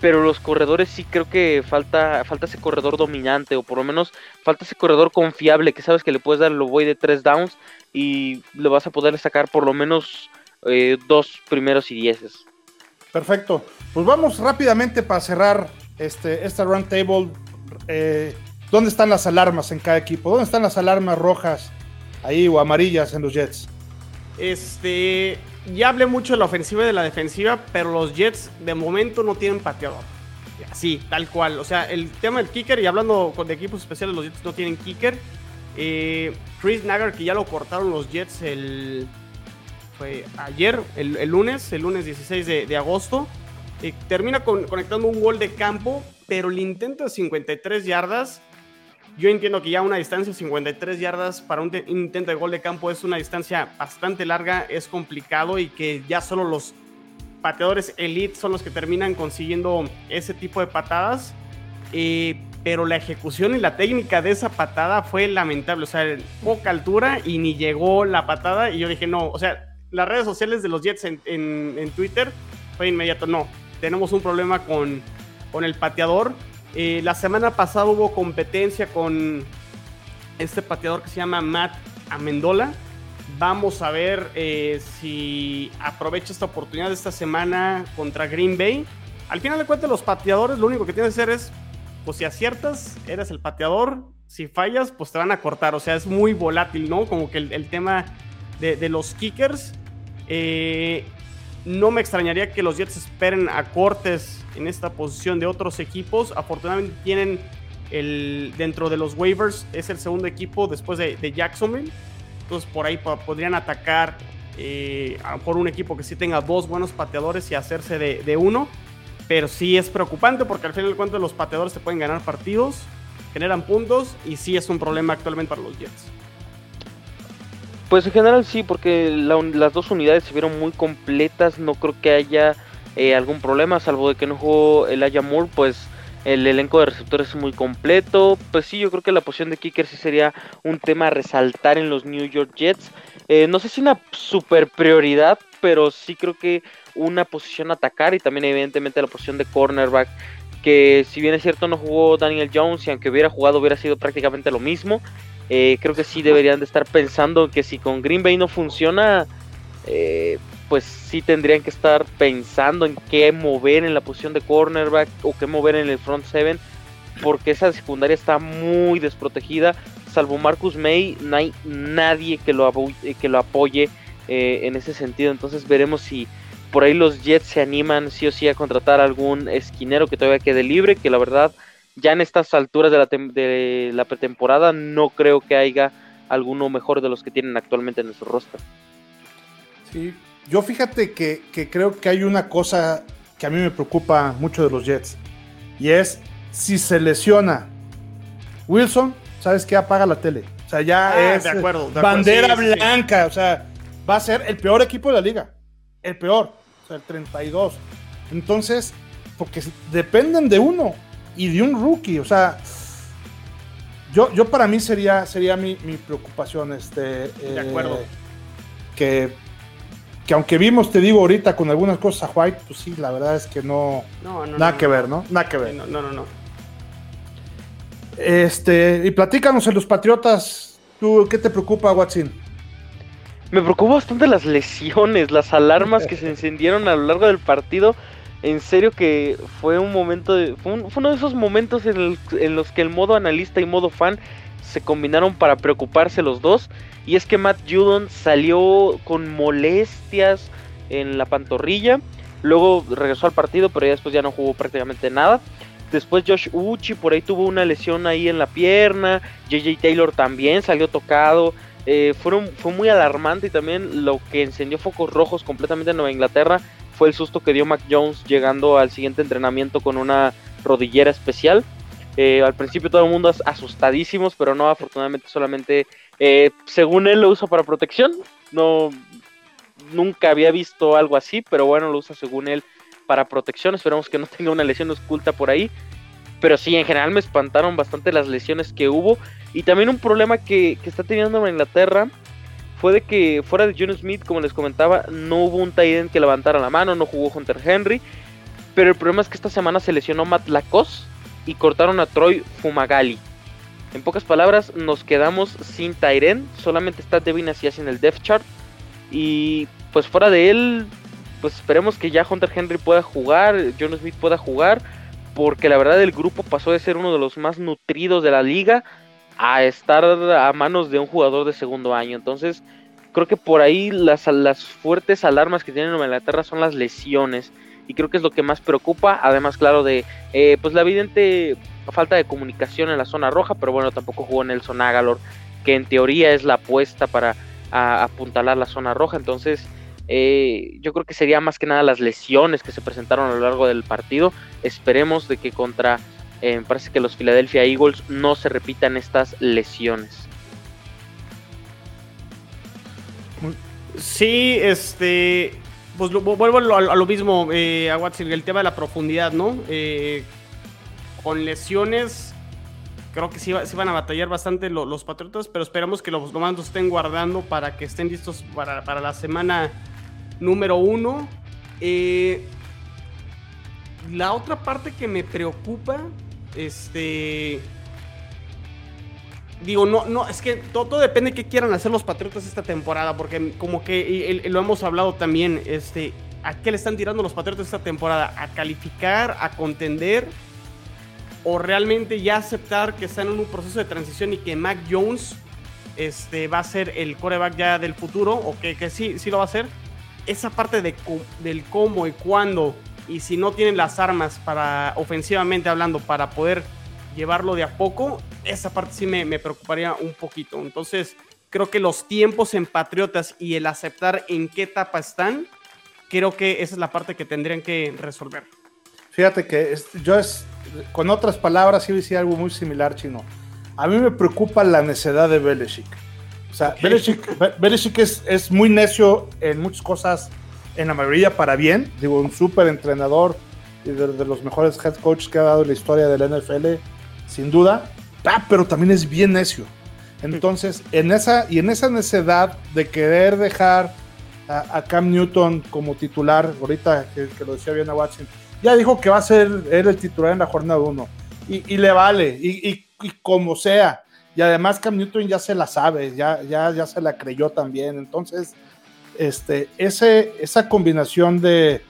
Pero los corredores sí creo que falta, falta ese corredor dominante o por lo menos falta ese corredor confiable que sabes que le puedes dar el voy de tres downs y le vas a poder sacar por lo menos eh, dos primeros y dieces. Perfecto. Pues vamos rápidamente para cerrar este, esta round table eh, ¿dónde están las alarmas en cada equipo? ¿Dónde están las alarmas rojas ahí o amarillas en los Jets? Este, ya hablé mucho de la ofensiva y de la defensiva, pero los Jets de momento no tienen pateador. Así, tal cual. O sea, el tema del kicker, y hablando de equipos especiales, los Jets no tienen kicker. Eh, Chris Nagar, que ya lo cortaron los Jets el. Fue ayer, el, lunes, el lunes 16 de, agosto. Eh, termina conectando un gol de campo pero el intento de 53 yardas, yo entiendo que ya una distancia de 53 yardas para un intento de gol de campo es una distancia bastante larga, es complicado y que ya solo los pateadores elite son los que terminan consiguiendo ese tipo de patadas. Eh, pero la ejecución y la técnica de esa patada fue lamentable. O sea, poca altura y ni llegó la patada. Y yo dije, no, o sea, las redes sociales de los Jets en, en Twitter fue inmediato, no, tenemos un problema con con el pateador. Eh, la semana pasada hubo competencia con este pateador que se llama Matt Amendola. Vamos a ver eh, si aprovecha esta oportunidad de esta semana contra Green Bay. Al final de cuentas, los pateadores lo único que tienes que hacer es, pues si aciertas, eres el pateador. Si fallas, pues te van a cortar. O sea, es muy volátil, ¿no? Como que el, tema de, los kickers. Eh, no me extrañaría que los Jets esperen a cortes en esta posición de otros equipos. Afortunadamente tienen el dentro de los waivers, es el segundo equipo después de, Jacksonville. Entonces por ahí podrían atacar eh, a lo mejor un equipo que sí tenga dos buenos pateadores y hacerse de, uno. Pero sí es preocupante porque al final de cuentas los pateadores se pueden ganar partidos, generan puntos y sí es un problema actualmente para los Jets. Pues en general sí, porque las dos unidades se vieron muy completas. No creo que haya eh, algún problema, salvo de que no jugó el Moore, pues el elenco de receptores es muy completo. Pues sí, yo creo que la posición de kicker sí sería un tema a resaltar en los New York Jets. Eh, no sé si una super prioridad, pero sí creo que una posición a atacar y también evidentemente la posición de cornerback. Que si bien es cierto no jugó Daniel Jones y aunque hubiera jugado hubiera sido prácticamente lo mismo. Eh, creo que sí deberían de estar pensando que si con Green Bay no funciona, eh, pues sí tendrían que estar pensando en qué mover en la posición de cornerback o qué mover en el front seven, porque esa secundaria está muy desprotegida. Salvo Marcus May, no hay nadie que lo, que lo apoye eh, en ese sentido. Entonces veremos si por ahí los Jets se animan sí o sí a contratar algún esquinero que todavía quede libre, que la verdad ya en estas alturas de la, de la pretemporada no creo que haya alguno mejor de los que tienen actualmente en su roster. Sí, yo fíjate que, que creo que hay una cosa que a mí me preocupa mucho de los Jets y es si se lesiona Wilson, ¿sabes qué? Apaga la tele. O sea, ya Ah, es de acuerdo, de bandera acuerdo, sí, sí, sí. blanca. O sea, va a ser el peor equipo de la liga. El peor. O sea, el 32. Entonces, porque dependen de uno y de un rookie. O sea, yo, yo para mí sería, sería mi, mi preocupación. Este, De acuerdo. que, que aunque vimos, te digo ahorita, con algunas cosas a White, pues sí, la verdad es que no. No, no, nada no, que no. ver, ¿no? Nada que ver. No, no, no. no. Este, y platícanos en los Patriotas, ¿tú qué te preocupa, Watson? Me preocupa bastante las lesiones, las alarmas que se encendieron a lo largo del partido. En serio que fue un momento de, fue, un- fue uno de esos momentos en, los que el modo analista y modo fan se combinaron para preocuparse los dos. Y es que Matt Judon salió con molestias en la pantorrilla. Luego regresó al partido, pero ya después ya no jugó prácticamente nada. Después Josh Uchi por ahí tuvo una lesión ahí en la pierna. JJ Taylor también salió tocado. Eh, fue muy alarmante y también lo que encendió focos rojos completamente en Nueva Inglaterra fue el susto que dio Mac Jones llegando al siguiente entrenamiento con una rodillera especial. Eh, al principio todo el mundo as- asustadísimos, pero no, afortunadamente solamente, eh, según él lo usa para protección. No, nunca había visto algo así, pero bueno, lo usa según él para protección. Esperemos que no tenga una lesión oculta por ahí. Pero sí, en general me espantaron bastante las lesiones que hubo. Y también un problema que, que está teniendo Nueva Inglaterra fue de que fuera de John Smith, como les comentaba, no hubo un tight end que levantara la mano, no jugó Hunter Henry. Pero el problema es que esta semana se lesionó Matt Lacoste y cortaron a Troy Fumagalli. En pocas palabras, nos quedamos sin Tyren, solamente está Devin Asias en el depth chart. Y pues fuera de él, pues esperemos que ya Hunter Henry pueda jugar, John Smith pueda jugar, porque la verdad el grupo pasó de ser uno de los más nutridos de la liga a estar a manos de un jugador de segundo año. Entonces, creo que por ahí las, las fuertes alarmas que tiene Nueva Inglaterra son las lesiones. Y creo que es lo que más preocupa. Además, claro, de eh, pues la evidente falta de comunicación en la zona roja. Pero bueno, tampoco jugó Nelson Agalor, que en teoría es la apuesta para apuntalar la zona roja. Entonces, eh, yo creo que sería más que nada las lesiones que se presentaron a lo largo del partido. Esperemos de que contra, eh, parece que los Philadelphia Eagles no se repitan estas lesiones. Sí, este. Pues vuelvo a lo, mismo, eh, a el tema de la profundidad, ¿no? Eh, con lesiones, creo que sí, va- sí van a batallar bastante lo- los Patriotas, pero esperamos que los comandos estén guardando para que estén listos para, para la semana número uno. Eh, la otra parte que me preocupa, este. Digo, no, no, es que todo, depende de qué quieran hacer los Patriotas esta temporada, porque como que y lo hemos hablado también, este, ¿a qué le están tirando los Patriotas esta temporada? ¿A calificar, a contender? ¿O realmente ya aceptar que están en un proceso de transición y que Mac Jones este, va a ser el coreback ya del futuro? ¿O que, que sí, sí lo va a hacer? Esa parte de, del cómo y cuándo, y si no tienen las armas para, ofensivamente hablando, para poder llevarlo de a poco, esa parte sí me, me preocuparía un poquito. Entonces, creo que los tiempos en Patriotas y el aceptar en qué etapa están, creo que esa es la parte que tendrían que resolver. Fíjate que es- yo es, con otras palabras, iba a decir algo muy similar, chino. A mí me preocupa la necedad de Belichick. O sea, Belichick, Be- Belichick es, es muy necio en muchas cosas, en la mayoría para bien. Digo, un súper entrenador y de, de los mejores head coaches que ha dado la historia del NFL, sin duda. Ah, pero también es bien necio. Entonces, en esa, y en esa necedad de querer dejar a, a Cam Newton como titular, ahorita que, que lo decía bien a Watson, ya dijo que va a ser él el titular en la jornada 1. Y, y le vale, y, y- y como sea. Y además Cam Newton ya se la sabe, ya, ya, ya se la creyó también. Entonces, este, ese, esa combinación de,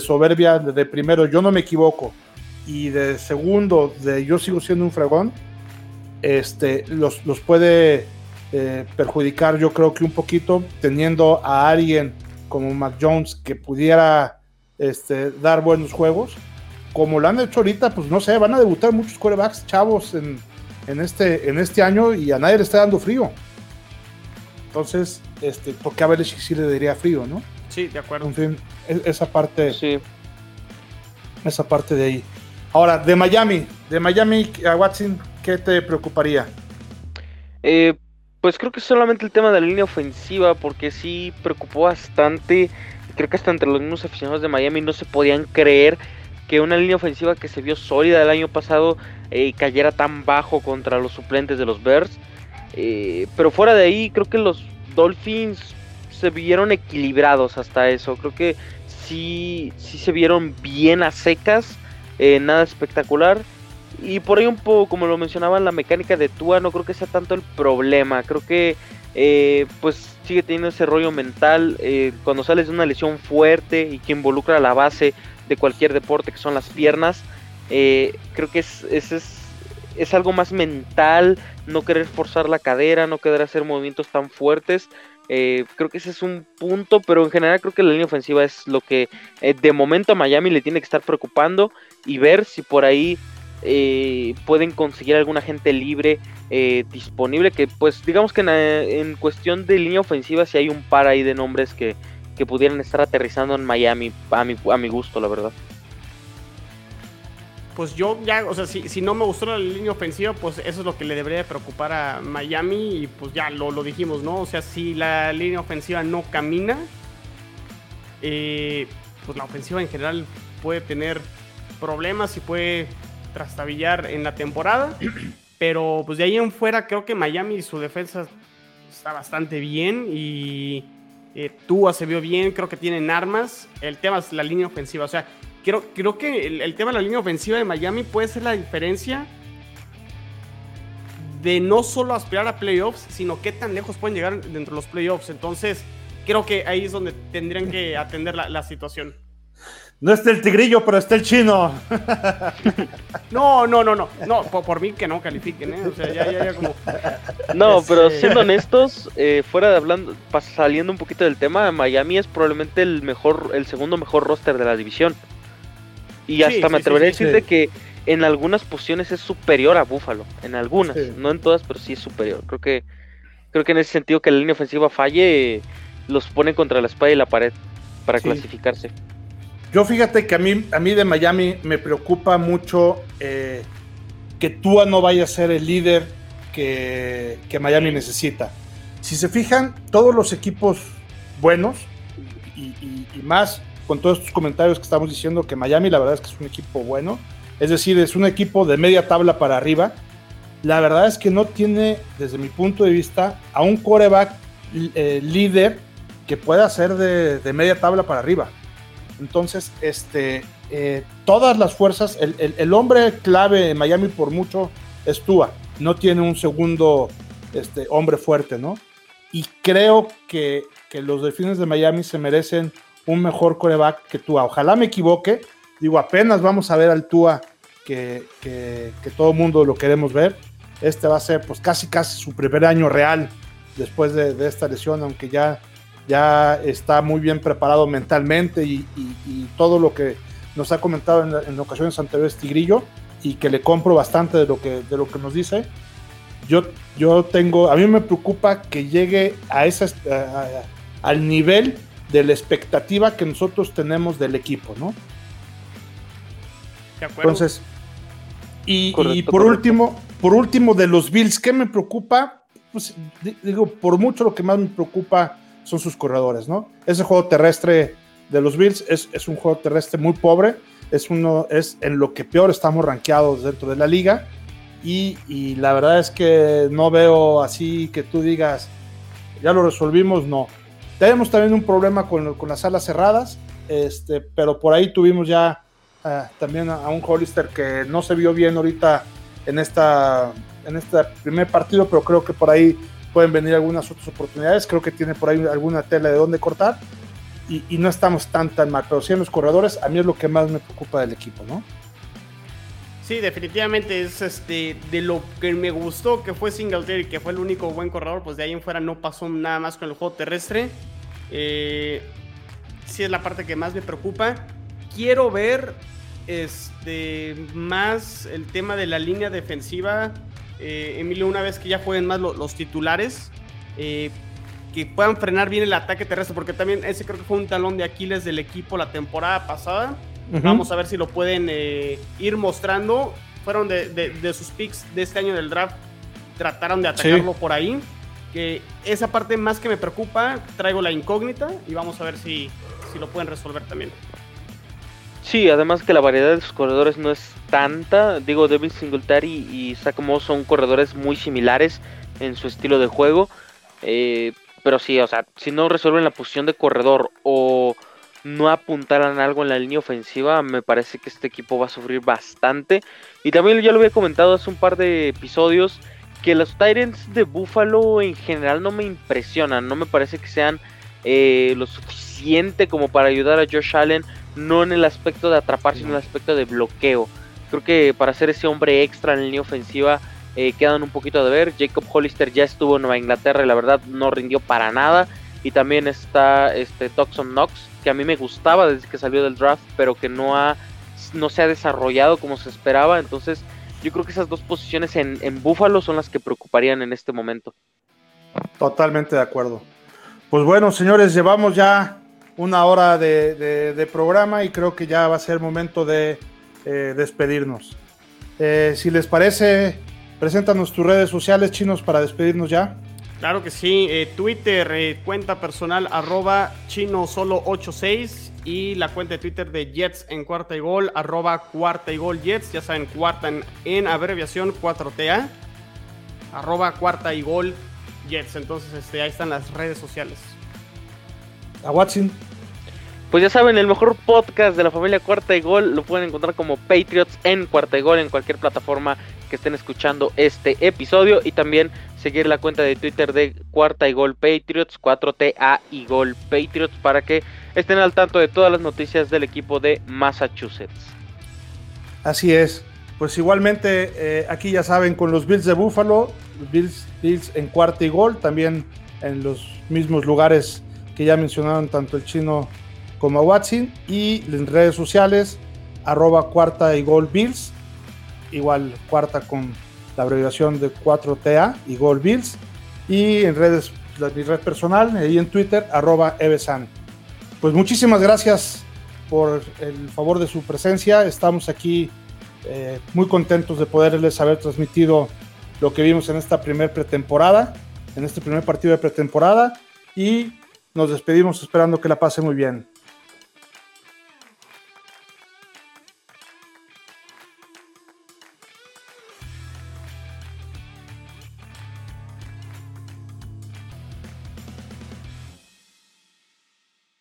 soberbia, de, de primero, yo no me equivoco, y de segundo, de yo sigo siendo un fregón, este, los, los puede eh, perjudicar yo creo que un poquito teniendo a alguien como Mac Jones que pudiera este, dar buenos juegos. Como lo han hecho ahorita, pues no sé, van a debutar muchos quarterbacks chavos en, en, este, en este año y a nadie le está dando frío. Entonces, este, porque a Belichick sí le diría frío, ¿no? Sí, de acuerdo. En fin, e, esa parte. Sí. Esa parte de ahí. Ahora, de Miami, de Miami a Watson, ¿qué te preocuparía? Eh, pues creo que solamente el tema de la línea ofensiva, porque sí preocupó bastante. Creo que hasta entre los mismos aficionados de Miami no se podían creer que una línea ofensiva que se vio sólida el año pasado eh, cayera tan bajo contra los suplentes de los Bears. Eh, pero fuera de ahí, creo que los Dolphins se vieron equilibrados hasta eso. Creo que sí, sí se vieron bien a secas, eh, nada espectacular. Y por ahí un poco, como lo mencionaban, la mecánica de Tua no creo que sea tanto el problema. Creo que eh, pues sigue teniendo ese rollo mental. Eh, cuando sales de una lesión fuerte y que involucra la base de cualquier deporte que son las piernas, eh, creo que es, es, es, algo más mental, no querer forzar la cadera, no querer hacer movimientos tan fuertes. creo que ese es un punto, pero en general creo que la línea ofensiva es lo que de momento a Miami le tiene que estar preocupando y ver si por ahí eh, pueden conseguir alguna gente libre eh, disponible. Que pues digamos que en, cuestión de línea ofensiva si hay un par ahí de nombres que, que pudieran estar aterrizando en Miami a mi, a mi gusto, la verdad. Pues yo ya, o sea, si, si, no me gustó la línea ofensiva, pues eso es lo que le debería preocupar a Miami y pues ya lo, lo dijimos, ¿no? O sea, si la línea ofensiva no camina, eh, pues la ofensiva en general puede tener problemas y puede trastabillar en la temporada. Pero pues de ahí en fuera creo que Miami su defensa está bastante bien y eh, Tua se vio bien, creo que tienen armas. El tema es la línea ofensiva. O sea, creo, creo que el, tema de la línea ofensiva de Miami puede ser la diferencia de no solo aspirar a playoffs, sino qué tan lejos pueden llegar dentro de los playoffs. Entonces, creo que ahí es donde tendrían que atender la, la situación. No está el tigrillo, pero está el chino. No, no, no, no. No, por, mí que no califiquen, ¿eh? O sea, ya, ya, ya como. No, pero este, siendo honestos, eh, fuera de hablando, saliendo un poquito del tema, Miami es probablemente el mejor, el segundo mejor roster de la división. Y hasta me atrevería a decirte que en algunas posiciones es superior a Buffalo. En algunas, no en todas, pero sí es superior. Creo que, creo que en ese sentido que la línea ofensiva falle, los pone contra la espalda y la pared para clasificarse. Yo fíjate que a mí, a mí de Miami me preocupa mucho eh, que Tua no vaya a ser el líder que, Miami necesita. Si se fijan, todos los equipos buenos y, más con todos estos comentarios que estamos diciendo que Miami la verdad es que es un equipo bueno, es decir, es un equipo de media tabla para arriba. La verdad es que no tiene, desde mi punto de vista, a un coreback eh, líder que pueda ser de media tabla para arriba. Entonces, este, eh, todas las fuerzas, el, hombre clave en Miami por mucho es Tua. No tiene un segundo este, hombre fuerte, ¿no? Y creo que, los delfines de Miami se merecen un mejor coreback que Tua. Ojalá me equivoque. Digo, apenas vamos a ver al Tua que, que, todo mundo lo queremos ver. Este va a ser pues casi casi su primer año real después de, de esta lesión, aunque ya ya está muy bien preparado mentalmente y, todo lo que nos ha comentado en, ocasiones anteriores Tigrillo y que le compro bastante de lo que, de lo que nos dice. Yo, yo tengo, a mí me preocupa que llegue a esa, al nivel de la expectativa que nosotros tenemos del equipo, ¿no? Entonces, y, por último, por último de los Bills, ¿qué me preocupa? Pues digo, por mucho lo que más me preocupa son sus corredores, ¿no? Ese juego terrestre de los Bills es, un juego terrestre muy pobre, es, uno, es en lo que peor estamos rankeados dentro de la liga y, la verdad es que no veo así que tú digas, ya lo resolvimos, no. Tenemos también un problema con, las alas cerradas, este, pero por ahí tuvimos ya eh, también a, un Hollister que no se vio bien ahorita en esta en este primer partido, pero creo que por ahí pueden venir algunas otras oportunidades. Creo que tiene por ahí alguna tela de dónde cortar y, no estamos tan tan mal. Pero sí en los corredores, a mí es lo que más me preocupa del equipo, ¿no? Sí, definitivamente es este de lo que me gustó que fue Singletary, que fue el único buen corredor, pues de ahí en fuera no pasó nada más con el juego terrestre. Eh, sí es la parte que más me preocupa. Quiero ver este más el tema de la línea defensiva eh, Emilio, una vez que ya jueguen más los titulares, eh, que puedan frenar bien el ataque terrestre, porque también ese creo que fue un talón de Aquiles del equipo la temporada pasada. Vamos a ver si lo pueden eh, ir mostrando. Fueron de, sus picks de este año del draft, trataron de atacarlo por ahí. Que esa parte más que me preocupa, traigo la incógnita y vamos a ver si, si lo pueden resolver también. Sí, además que la variedad de sus corredores no es tanta. Digo, Devin Singletary y Zach Moss son corredores muy similares en su estilo de juego. Eh, pero sí, o sea, si no resuelven la posición de corredor o no apuntaran algo en la línea ofensiva, me parece que este equipo va a sufrir bastante. Y también ya lo había comentado hace un par de episodios que los Tyrants de Buffalo en general no me impresionan, no me parece que sean eh, lo suficiente como para ayudar a Josh Allen, no en el aspecto de atrapar, sino en el aspecto de bloqueo. Creo que para ser ese hombre extra en la línea ofensiva eh, quedan un poquito de ver. Jacob Hollister ya estuvo en Nueva Inglaterra y la verdad no rindió para nada. Y también está este Toxon Knox, que a mí me gustaba desde que salió del draft, pero que no, ha, no se ha desarrollado como se esperaba. Entonces, yo creo que esas dos posiciones en, Buffalo son las que preocuparían en este momento. Totalmente de acuerdo. Pues bueno, señores, llevamos ya una hora de, programa y creo que ya va a ser momento de eh, despedirnos. Eh, si les parece, preséntanos tus redes sociales chinos para despedirnos ya. Claro que sí, eh, Twitter, eh, cuenta personal arroba chino solo 86 y la cuenta de Twitter de Jets en cuarta y gol arroba cuarta y gol Jets, ya saben, cuarta en, abreviación 4TA, arroba cuarta y gol Jets, entonces este, ahí están las redes sociales. A Watson. Pues ya saben, el mejor podcast de la familia Cuarta y Gol lo pueden encontrar como Patriots en Cuarta y Gol en cualquier plataforma que estén escuchando este episodio y también seguir la cuenta de Twitter de Cuarta y Gol Patriots, 4TA y Gol Patriots para que estén al tanto de todas las noticias del equipo de Massachusetts. Así es. Pues igualmente eh, aquí ya saben con los Bills de Buffalo, Bills, Bills en Cuarta y Gol, también en los mismos lugares que ya mencionaron tanto el chino como a Watson y en redes sociales arroba cuarta y gol bills igual cuarta con la abreviación de 4TA y gol bills. Y en redes mi red personal y en Twitter arroba evesan. Pues muchísimas gracias por el favor de su presencia. Estamos aquí eh, muy contentos de poderles haber transmitido lo que vimos en esta primer pretemporada en este primer partido de pretemporada. Y nos despedimos esperando que la pase muy bien.